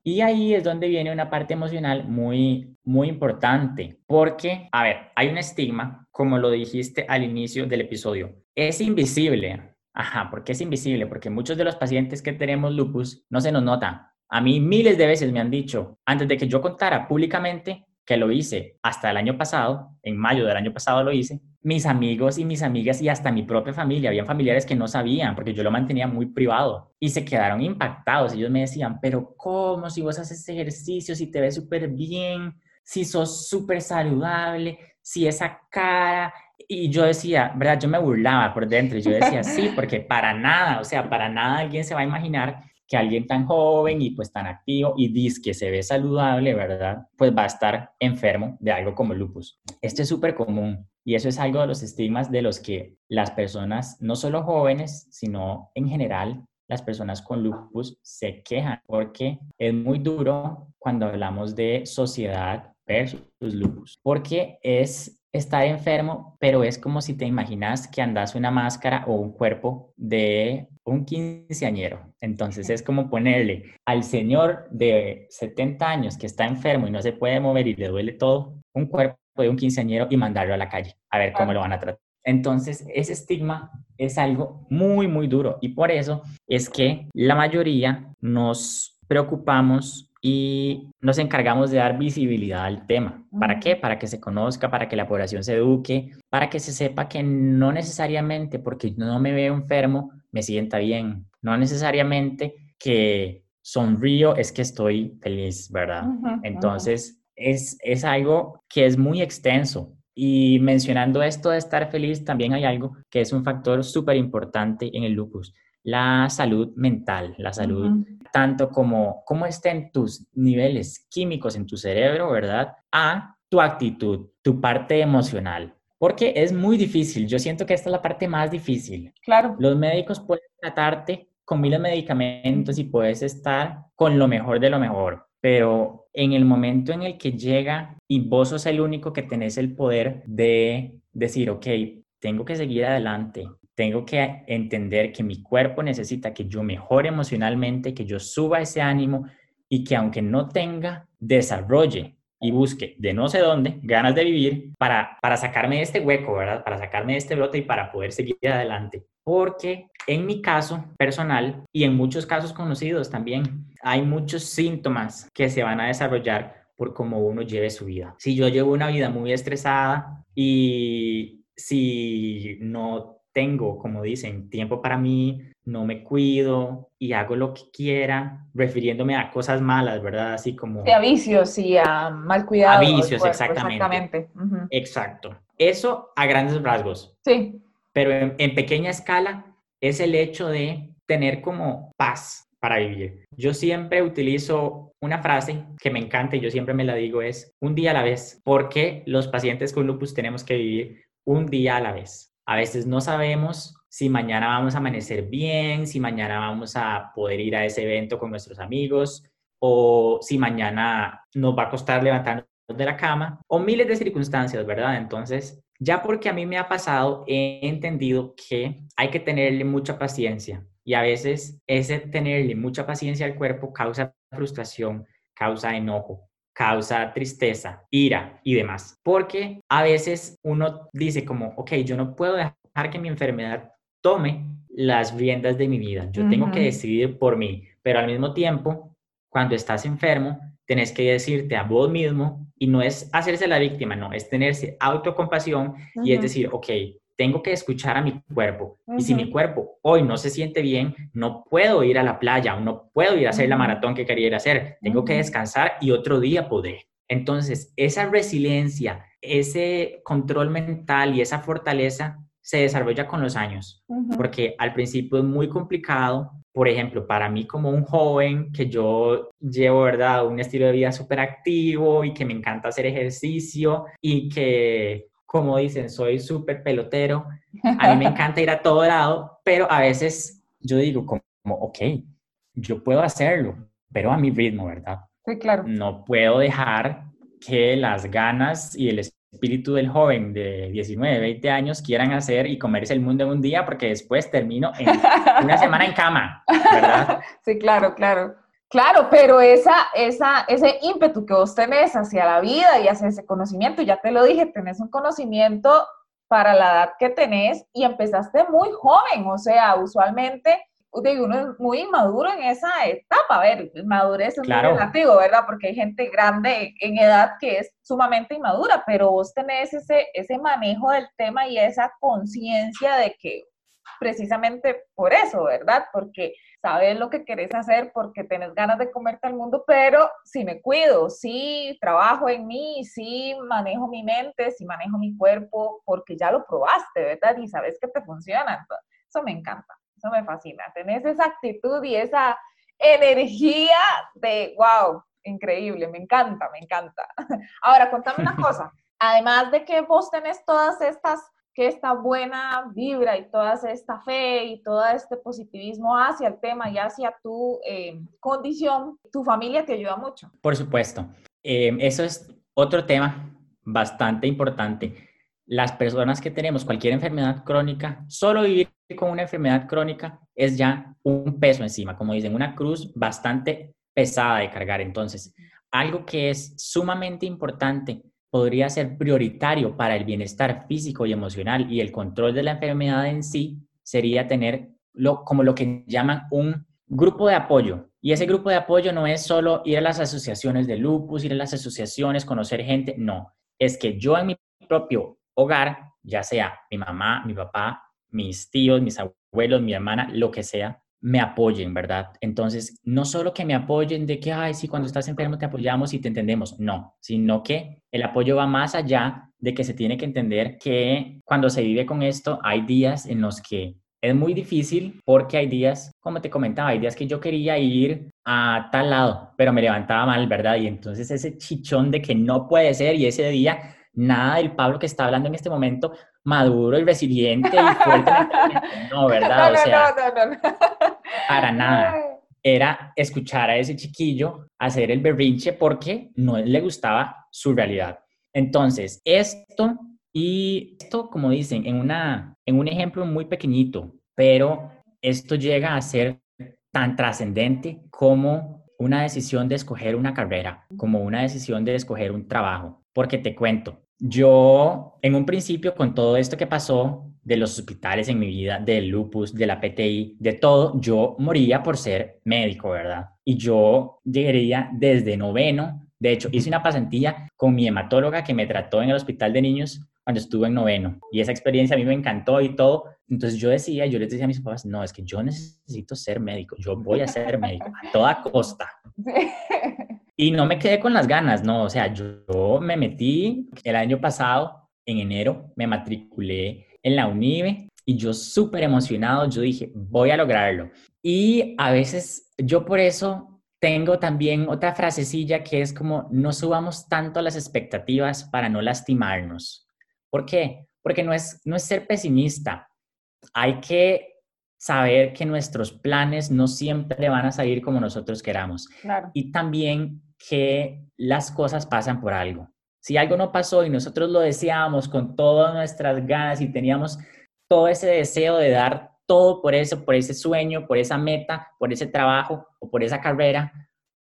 Y ahí es donde viene una parte emocional muy, muy importante, porque, a ver, hay un estigma, como lo dijiste al inicio del episodio, es invisible. Ajá, ¿por qué es invisible? Porque muchos de los pacientes que tenemos lupus no se nos nota. A mí miles de veces me han dicho, antes de que yo contara públicamente que lo hice hasta el año pasado, en mayo del año pasado lo hice, mis amigos y mis amigas y hasta mi propia familia, habían familiares que no sabían porque yo lo mantenía muy privado y se quedaron impactados. Ellos me decían, pero ¿cómo? Si vos haces ejercicio, si te ves súper bien, si sos súper saludable, si esa cara... Y yo decía, ¿verdad? Yo me burlaba por dentro y yo decía, [LAUGHS] sí, porque para nada, o sea, para nada alguien se va a imaginar que alguien tan joven y pues tan activo y dice que se ve saludable, ¿verdad? Pues va a estar enfermo de algo como lupus. Esto es súper común y eso es algo de los estigmas de los que las personas, no solo jóvenes, sino en general, las personas con lupus se quejan porque es muy duro cuando hablamos de sociedad versus lupus, porque es estar enfermo, pero es como si te imaginas que andas una máscara o un cuerpo de un quinceañero. Entonces es como ponerle al señor de 70 años que está enfermo y no se puede mover y le duele todo, un cuerpo de un quinceañero y mandarlo a la calle a ver cómo lo van a tratar. Entonces, ese estigma es algo muy, muy duro y por eso es que la mayoría nos preocupamos y nos encargamos de dar visibilidad al tema. ¿Para qué? Para que se conozca, para que la población se eduque, para que se sepa que no necesariamente porque no me veo enfermo me sienta bien, no necesariamente que sonrío es que estoy feliz, ¿verdad? Entonces, es, es algo que es muy extenso. Y mencionando esto de estar feliz, también hay algo que es un factor súper importante en el lupus, la salud mental, la salud tanto como cómo estén tus niveles químicos en tu cerebro, ¿verdad? A tu actitud, tu parte emocional. Porque es muy difícil. Yo siento que esta es la parte más difícil. Claro. Los médicos pueden tratarte con miles de medicamentos y puedes estar con lo mejor de lo mejor. Pero en el momento en el que llega y vos sos el único que tenés el poder de decir, ok, tengo que seguir adelante, tengo que entender que mi cuerpo necesita que yo mejore emocionalmente, que yo suba ese ánimo y que aunque no tenga, desarrolle y busque de no sé dónde ganas de vivir para, para sacarme de este hueco, ¿verdad? Para sacarme de este brote y para poder seguir adelante. Porque en mi caso personal y en muchos casos conocidos también, hay muchos síntomas que se van a desarrollar por cómo uno lleve su vida. Si yo llevo una vida muy estresada y si no tengo, como dicen, tiempo para mí, no me cuido y hago lo que quiera, refiriéndome a cosas malas, ¿verdad? Así como... a vicios y a mal cuidado. A vicios, exactamente. Exacto. Eso a grandes rasgos. Sí. Pero en, en pequeña escala es el hecho de tener como paz para vivir. Yo siempre utilizo una frase que me encanta y yo siempre me la digo es un día a la vez, porque los pacientes con lupus tenemos que vivir un día a la vez. A veces no sabemos si mañana vamos a amanecer bien, si mañana vamos a poder ir a ese evento con nuestros amigos o si mañana nos va a costar levantarnos de la cama o miles de circunstancias, ¿verdad? Entonces, ya porque a mí me ha pasado, he entendido que hay que tenerle mucha paciencia Y a veces ese tenerle mucha paciencia al cuerpo causa frustración, causa enojo, causa tristeza, ira y demás. Porque a veces uno dice como, ok, yo no puedo dejar que mi enfermedad tome las riendas de mi vida. Yo tengo que decidir por mí. Pero al mismo tiempo, cuando estás enfermo, tenés que decirte a vos mismo, y no es hacerse la víctima, no, es tenerse autocompasión y es decir, ok, tengo que escuchar a mi cuerpo. Y si mi cuerpo hoy no se siente bien, no puedo ir a la playa o no puedo ir a hacer la maratón que quería ir a hacer. Tengo que descansar y otro día poder. Entonces, esa resiliencia, ese control mental y esa fortaleza se desarrolla con los años, porque al principio es muy complicado. Por ejemplo, para mí como un joven que yo llevo, ¿verdad? Un estilo de vida súper activo y que me encanta hacer ejercicio y que como dicen, soy súper pelotero, a mí me [LAUGHS] encanta ir a todo lado, pero a veces yo digo como, ok, yo puedo hacerlo, pero a mi ritmo, ¿verdad? Sí, claro. No puedo dejar que las ganas y el espíritu del joven de 19, 20 años quieran hacer y comerse el mundo en un día porque después termino en una semana en cama, ¿verdad? [LAUGHS] Sí, claro, claro. Claro, pero esa, esa, ese ímpetu que vos tenés hacia la vida y hacia ese conocimiento, ya te lo dije, tenés un conocimiento para la edad que tenés y empezaste muy joven, o sea, usualmente uno es muy inmaduro en esa etapa, a ver, madurez es muy relativo, ¿verdad? Porque hay gente grande en edad que es sumamente inmadura, pero vos tenés ese, ese manejo del tema y esa conciencia de que precisamente por eso, ¿verdad? Porque sabes lo que querés hacer, porque tenés ganas de comerte al mundo, pero si me cuido, si trabajo en mí, si manejo mi mente, si manejo mi cuerpo, porque ya lo probaste, ¿verdad? Y sabes que te funciona. Eso me encanta, eso me fascina. Tenés esa actitud y esa energía de, wow, increíble, me encanta, me encanta. [LAUGHS] Ahora, contame una [LAUGHS] cosa. Además de que vos tenés todas estas que esta buena vibra y toda esta fe y todo este positivismo hacia el tema y hacia tu eh, condición, tu familia te ayuda mucho. Por supuesto. Eh, eso es otro tema bastante importante. Las personas que tenemos cualquier enfermedad crónica, solo vivir con una enfermedad crónica es ya un peso encima, como dicen, una cruz bastante pesada de cargar. Entonces, algo que es sumamente importante podría ser prioritario para el bienestar físico y emocional y el control de la enfermedad en sí sería tener lo, como lo que llaman un grupo de apoyo. Y ese grupo de apoyo no es solo ir a las asociaciones de lupus, ir a las asociaciones, conocer gente, no. Es que yo en mi propio hogar, ya sea mi mamá, mi papá, mis tíos, mis abuelos, mi hermana, lo que sea, me apoyen, ¿verdad? Entonces, no solo que me apoyen de que, ay, sí, cuando estás enfermo te apoyamos y te entendemos, no, sino que el apoyo va más allá de que se tiene que entender que cuando se vive con esto hay días en los que es muy difícil porque hay días, como te comentaba, hay días que yo quería ir a tal lado, pero me levantaba mal, ¿verdad? Y entonces ese chichón de que no puede ser y ese día nada del Pablo que está hablando en este momento maduro y resiliente y fuerte. [LAUGHS] no, ¿verdad? o sea, para [LAUGHS] nada. Era escuchar a ese chiquillo hacer el berrinche porque no le gustaba su realidad. Entonces, esto y esto, como dicen, en, una, en un ejemplo muy pequeñito, pero esto llega a ser tan trascendente como una decisión de escoger una carrera, como una decisión de escoger un trabajo. Porque te cuento, yo, en un principio, con todo esto que pasó de los hospitales en mi vida, del lupus, de la PTI, de todo, yo moría por ser médico, ¿verdad? Y yo llegaría desde noveno. De hecho, hice una pasantía con mi hematóloga que me trató en el hospital de niños cuando estuve en noveno. Y esa experiencia a mí me encantó y todo. Entonces yo decía, yo les decía a mis papás, no, es que yo necesito ser médico, yo voy a ser médico a toda costa. [LAUGHS] Y no me quedé con las ganas, no, o sea, yo me metí el año pasado, en enero, me matriculé en la UNIBE y yo súper emocionado, yo dije, voy a lograrlo. Y a veces yo por eso tengo también otra frasecilla que es como, no subamos tanto las expectativas para no lastimarnos. ¿Por qué? Porque no es, no es ser pesimista. Hay que saber que nuestros planes no siempre van a salir como nosotros queramos. Y también que las cosas pasan por algo. Si algo no pasó y nosotros lo deseábamos con todas nuestras ganas y teníamos todo ese deseo de dar todo por eso, por ese sueño, por esa meta, por ese trabajo o por esa carrera,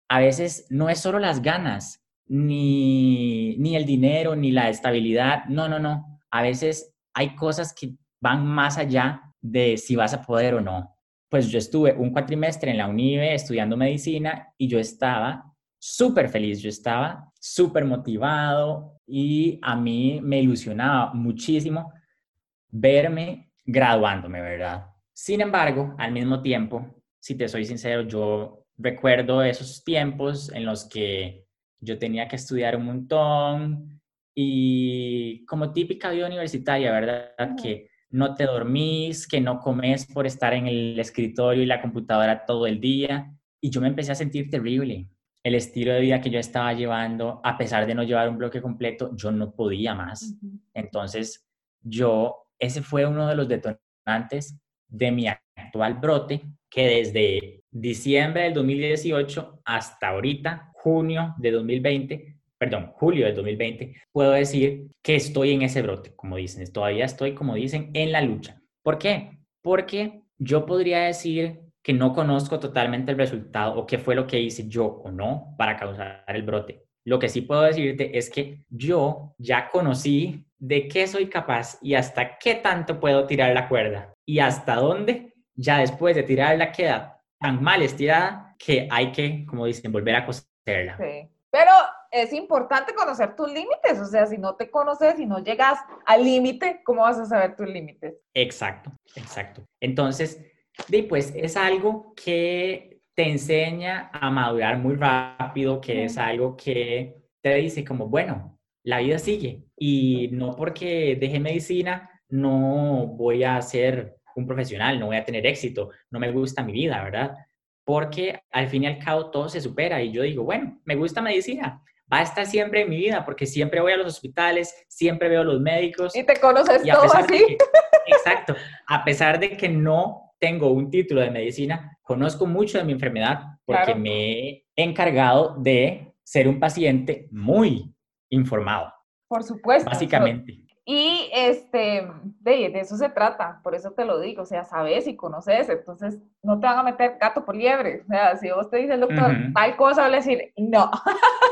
a veces no es solo las ganas, ni, ni el dinero, ni la estabilidad. No, no, no. A veces hay cosas que van más allá de si vas a poder o no. Pues yo estuve un cuatrimestre en la UNIBE estudiando medicina y yo estaba súper feliz, yo estaba súper motivado y a mí me ilusionaba muchísimo verme graduándome, ¿verdad? Sin embargo, al mismo tiempo, si te soy sincero, yo recuerdo esos tiempos en los que yo tenía que estudiar un montón y como típica vida universitaria, ¿verdad? Que no te dormís, que no comes por estar en el escritorio y la computadora todo el día. Y yo me empecé a sentir terrible. El estilo de vida que yo estaba llevando, a pesar de no llevar un bloque completo, yo no podía más. Entonces, yo, ese fue uno de los detonantes de mi actual brote, que desde diciembre del 2018 hasta ahorita, junio de 2020, perdón, julio de 2020, puedo decir que estoy en ese brote, como dicen, todavía estoy, como dicen, en la lucha. ¿Por qué? Porque yo podría decir que no conozco totalmente el resultado o qué fue lo que hice yo o no para causar el brote. Lo que sí puedo decirte es que yo ya conocí de qué soy capaz y hasta qué tanto puedo tirar la cuerda y hasta dónde ya después de tirarla queda tan mal estirada que hay que, como dicen, volver a coserla. Sí. Pero es importante conocer tus límites, o sea, si no te conoces, si no llegas al límite, ¿cómo vas a saber tus límites? Exacto, exacto. Entonces, pues es algo que te enseña a madurar muy rápido, que es algo que te dice como, bueno, la vida sigue y no porque deje medicina no voy a ser un profesional, no voy a tener éxito, no me gusta mi vida, ¿verdad? Porque al fin y al cabo todo se supera y yo digo, bueno, me gusta medicina, va a estar siempre en mi vida porque siempre voy a los hospitales, siempre veo a los médicos. Y te conoces todo así. exacto. A pesar de que no tengo un título de medicina, conozco mucho de mi enfermedad porque me he encargado de ser un paciente muy informado. Por supuesto. Básicamente. Y este, de, de, eso se trata, por eso te lo digo, o sea, sabes y conoces, entonces no te van a meter gato por liebre. O sea, si vos te dice el doctor tal cosa, voy a decir no. [LAUGHS]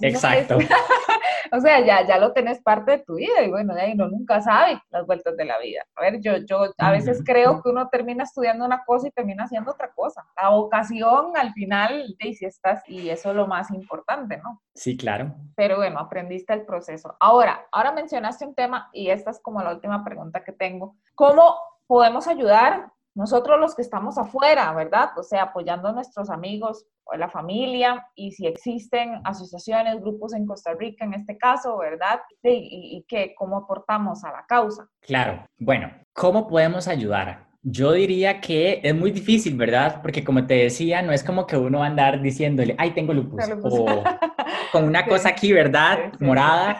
Exacto. [LAUGHS] o sea, ya, ya lo tenés parte de tu vida y bueno, de ahí uno nunca sabe las vueltas de la vida. A ver, yo, yo a veces creo que uno termina estudiando una cosa y termina haciendo otra cosa. La vocación al final, de si estás, y eso es lo más importante, ¿no? Sí, claro. Pero bueno, aprendiste el proceso. Ahora, ahora mencionaste un tema y esta es como la última pregunta que tengo. ¿Cómo podemos ayudar nosotros los que estamos afuera, ¿verdad? O sea, apoyando a nuestros amigos o la familia y si existen asociaciones, grupos en Costa Rica en este caso, ¿verdad? Y, y que cómo aportamos a la causa. Claro, bueno, ¿cómo podemos ayudar? Yo diría que es muy difícil, ¿verdad? Porque como te decía, no es como que uno va a andar diciéndole, ay, tengo lupus, o [LAUGHS] con una cosa aquí, ¿verdad? Morada.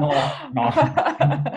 No, no. [LAUGHS]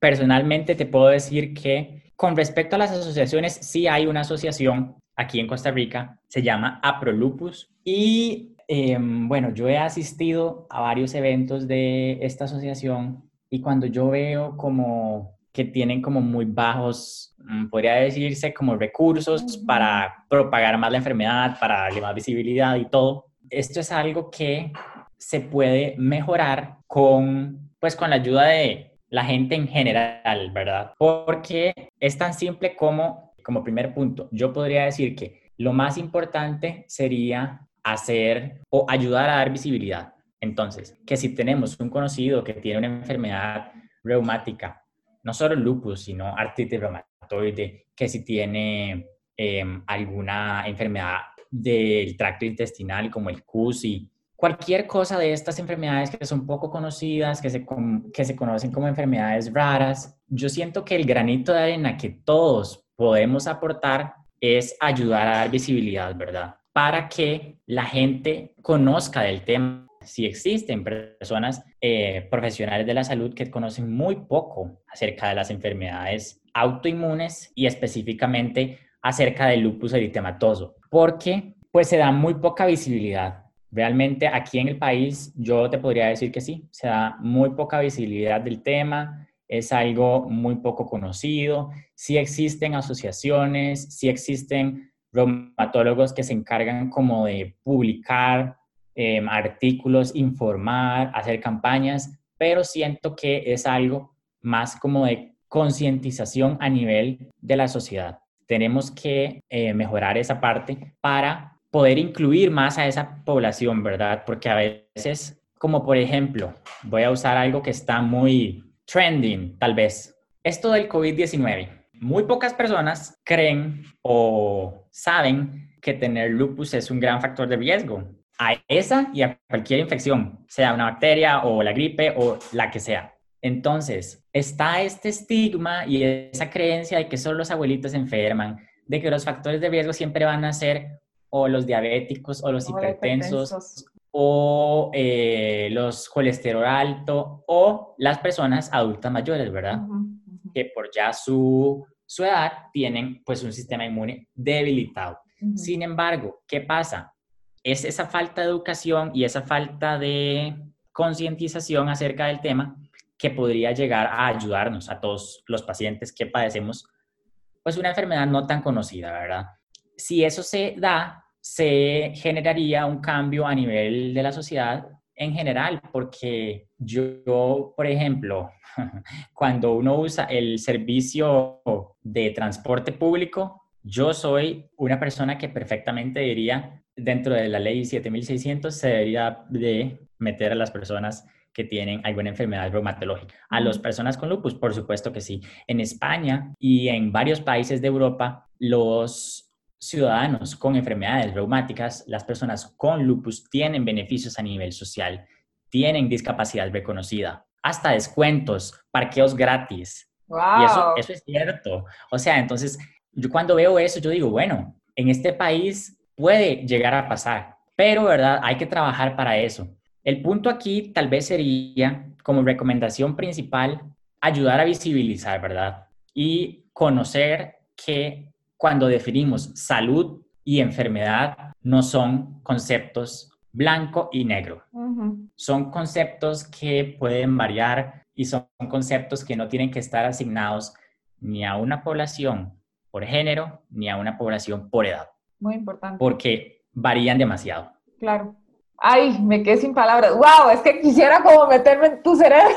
Personalmente te puedo decir que con respecto a las asociaciones, sí hay una asociación aquí en Costa Rica, se llama APROLUPUS y em, bueno, yo he asistido a varios eventos de esta asociación y cuando yo veo como que tienen como muy bajos, mm, podría decirse como recursos para propagar más la enfermedad, para darle más visibilidad y todo. Esto es algo que se puede mejorar con, pues, con la ayuda de la gente en general, ¿verdad? Porque es tan simple como, como primer punto, yo podría decir que lo más importante sería hacer o ayudar a dar visibilidad. Entonces, que si tenemos un conocido que tiene una enfermedad reumática, no solo lupus, sino artritis reumatoide, que si tiene em, alguna enfermedad del tracto intestinal como el CUSI, cualquier cosa de estas enfermedades que son poco conocidas, que se, que se conocen como enfermedades raras, yo siento que el granito de arena que todos podemos aportar es ayudar a dar visibilidad, ¿verdad? Para que la gente conozca del tema. Si existen personas eh, profesionales de la salud que conocen muy poco acerca de las enfermedades autoinmunes y específicamente acerca del lupus eritematoso, porque pues se da muy poca visibilidad Realmente aquí en el país yo te podría decir que sí, se da muy poca visibilidad del tema es algo muy poco conocido. Sí existen asociaciones, sí existen reumatólogos que se encargan como de publicar em, artículos, informar, hacer campañas, pero siento que es algo más como de concientización a nivel de la sociedad. Tenemos que eh, mejorar esa parte para poder incluir más a esa población, ¿verdad? Porque a veces, como por ejemplo, voy a usar algo que está muy trending, tal vez, esto del COVID-19. Muy pocas personas creen o saben que tener lupus es un gran factor de riesgo a esa y a cualquier infección, sea una bacteria o la gripe o la que sea. Entonces, está este estigma y esa creencia de que solo los abuelitos enferman, de que los factores de riesgo siempre van a ser o los diabéticos o los hipertensos, o eh, los colesterol alto o las personas adultas mayores, ¿verdad? Que por ya su, su edad tienen pues un sistema inmune debilitado. Sin embargo, ¿qué pasa? Es esa falta de educación y esa falta de concientización acerca del tema que podría llegar a ayudarnos a todos los pacientes que padecemos pues una enfermedad no tan conocida, ¿verdad? Si eso se da, se generaría un cambio a nivel de la sociedad en general, porque yo, por ejemplo, [LAUGHS] cuando uno usa el servicio de transporte público, yo soy una persona que perfectamente diría, dentro de la ley 7600, se debería de meter a las personas que tienen alguna enfermedad reumatológica. A las personas con lupus, por supuesto que sí. En España y en varios países de Europa, los ciudadanos con enfermedades reumáticas, las personas con lupus tienen beneficios a nivel social, tienen discapacidad reconocida, hasta descuentos, parqueos gratis. Y eso, eso es cierto. O sea, entonces, yo cuando veo eso, yo digo, bueno, en este país puede llegar a pasar, pero, ¿verdad? Hay que trabajar para eso. El punto aquí tal vez sería, como recomendación principal, ayudar a visibilizar, ¿verdad? Y conocer que cuando definimos salud y enfermedad no son conceptos blanco y negro. Son conceptos que pueden variar y son conceptos que no tienen que estar asignados ni a una población por género ni a una población por edad. Muy importante. Porque varían demasiado. Claro. Ay, me quedé sin palabras. ¡Wow! Es que quisiera como meterme en tu cerebro.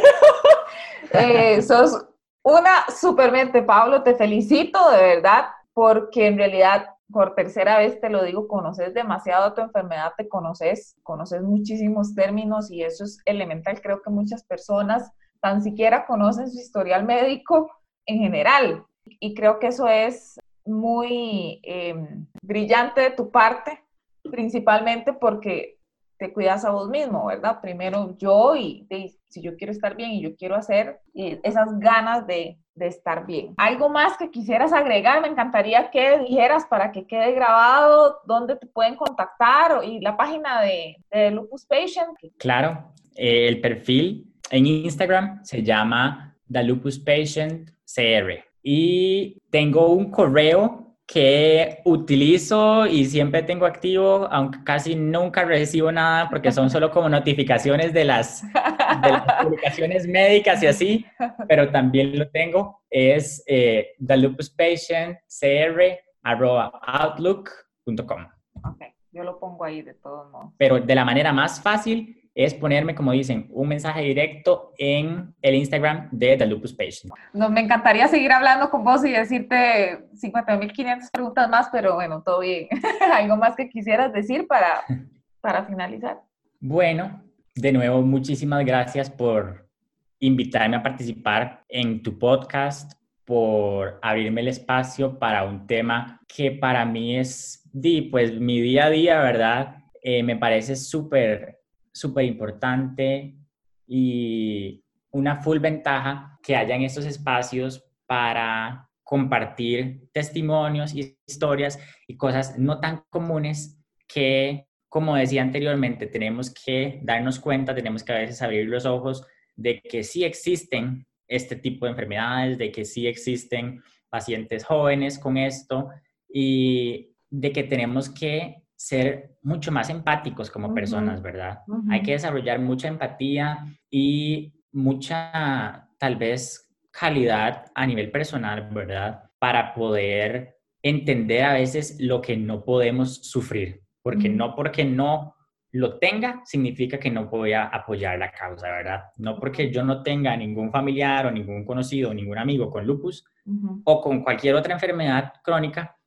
[LAUGHS] eh, sos una supermente, Pablo. Te felicito de verdad, porque en realidad, por tercera vez te lo digo, conoces demasiado tu enfermedad, te conoces, conoces muchísimos términos y eso es elemental. Creo que muchas personas tan siquiera conocen su historial médico en general. Y creo que eso es muy eh, brillante de tu parte, principalmente porque te cuidas a vos mismo, ¿verdad? Primero yo y, si yo quiero estar bien y yo quiero hacer esas ganas de, estar bien. ¿Algo más que quisieras agregar? Me encantaría que dijeras para que quede grabado dónde te pueden contactar y la página de, Lupus Patient. Claro, eh, el perfil en Instagram se llama The Lupus Patient CR y tengo un correo que utilizo y siempre tengo activo, aunque casi nunca recibo nada porque son solo como notificaciones de las, [LAUGHS] publicaciones médicas y así, pero también lo tengo, es eh, thelupuspatientcr.outlook.com. Ok, yo lo pongo ahí de todos modos. Pero de la manera más fácil es ponerme, como dicen, un mensaje directo en el Instagram de The Lupus Patient. No, me encantaría seguir hablando con vos y decirte 50.500 preguntas más, pero bueno, todo bien. [LAUGHS] ¿Algo más que quisieras decir para, para finalizar? Bueno, de nuevo, muchísimas gracias por invitarme a participar en tu podcast, por abrirme el espacio para un tema que para mí es, pues, mi día a día, ¿verdad? Eh, me parece súper súper importante y una full ventaja que haya en estos espacios para compartir testimonios, historias y cosas no tan comunes que, como decía anteriormente, tenemos que darnos cuenta, tenemos que a veces abrir los ojos de que sí existen este tipo de enfermedades, de que sí existen pacientes jóvenes con esto y de que tenemos que ser mucho más empáticos como personas, ¿verdad? Hay que desarrollar mucha empatía y mucha, tal vez, calidad a nivel personal, ¿verdad? Para poder entender a veces lo que no podemos sufrir, porque no porque no lo tenga significa que no voy a apoyar la causa, ¿verdad? No porque yo no tenga ningún familiar o ningún conocido o ningún amigo con lupus o con cualquier otra enfermedad crónica,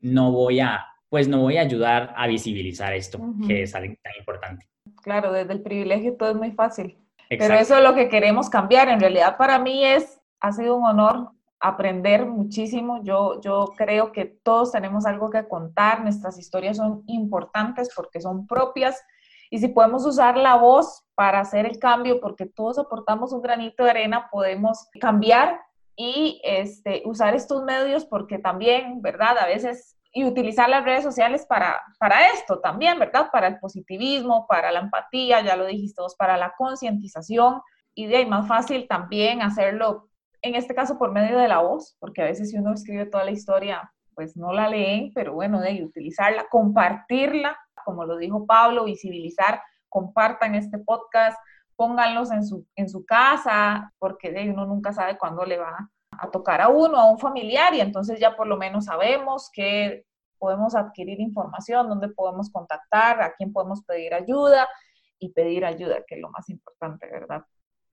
no voy a, pues no voy a ayudar a visibilizar esto, que es algo tan importante. Claro, desde el privilegio todo es muy fácil. Pero eso es lo que queremos cambiar. En realidad para mí es, ha sido un honor aprender muchísimo. Yo, yo creo que todos tenemos algo que contar. Nuestras historias son importantes porque son propias. Y si podemos usar la voz para hacer el cambio, porque todos aportamos un granito de arena, podemos cambiar y este, usar estos medios porque también, ¿verdad? A veces, y utilizar las redes sociales para, para esto también, ¿verdad? Para el positivismo, para la empatía, ya lo dijiste vos, para la concientización y de ahí más fácil también hacerlo, en este caso por medio de la voz, porque a veces si uno escribe toda la historia, pues no la leen, pero bueno, de utilizarla, compartirla, como lo dijo Pablo, visibilizar, compartan este podcast, pónganlos en su, en su casa, porque de uno nunca sabe cuándo le va a tocar a uno, a un familiar, y entonces ya por lo menos sabemos que podemos adquirir información, dónde podemos contactar, a quién podemos pedir ayuda y pedir ayuda, que es lo más importante, ¿verdad?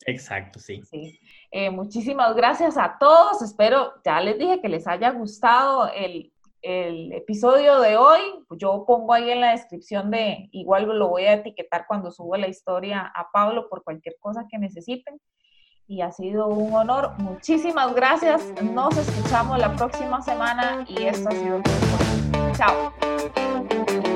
Exacto, sí. sí. Eh, muchísimas gracias a todos. Espero, ya les dije que les haya gustado el, el episodio de hoy, yo pongo ahí en la descripción de, igual lo voy a etiquetar cuando subo la historia a Pablo por cualquier cosa que necesiten. Y ha sido un honor. Muchísimas gracias. Nos escuchamos la próxima semana y esto ha sido todo. Chao.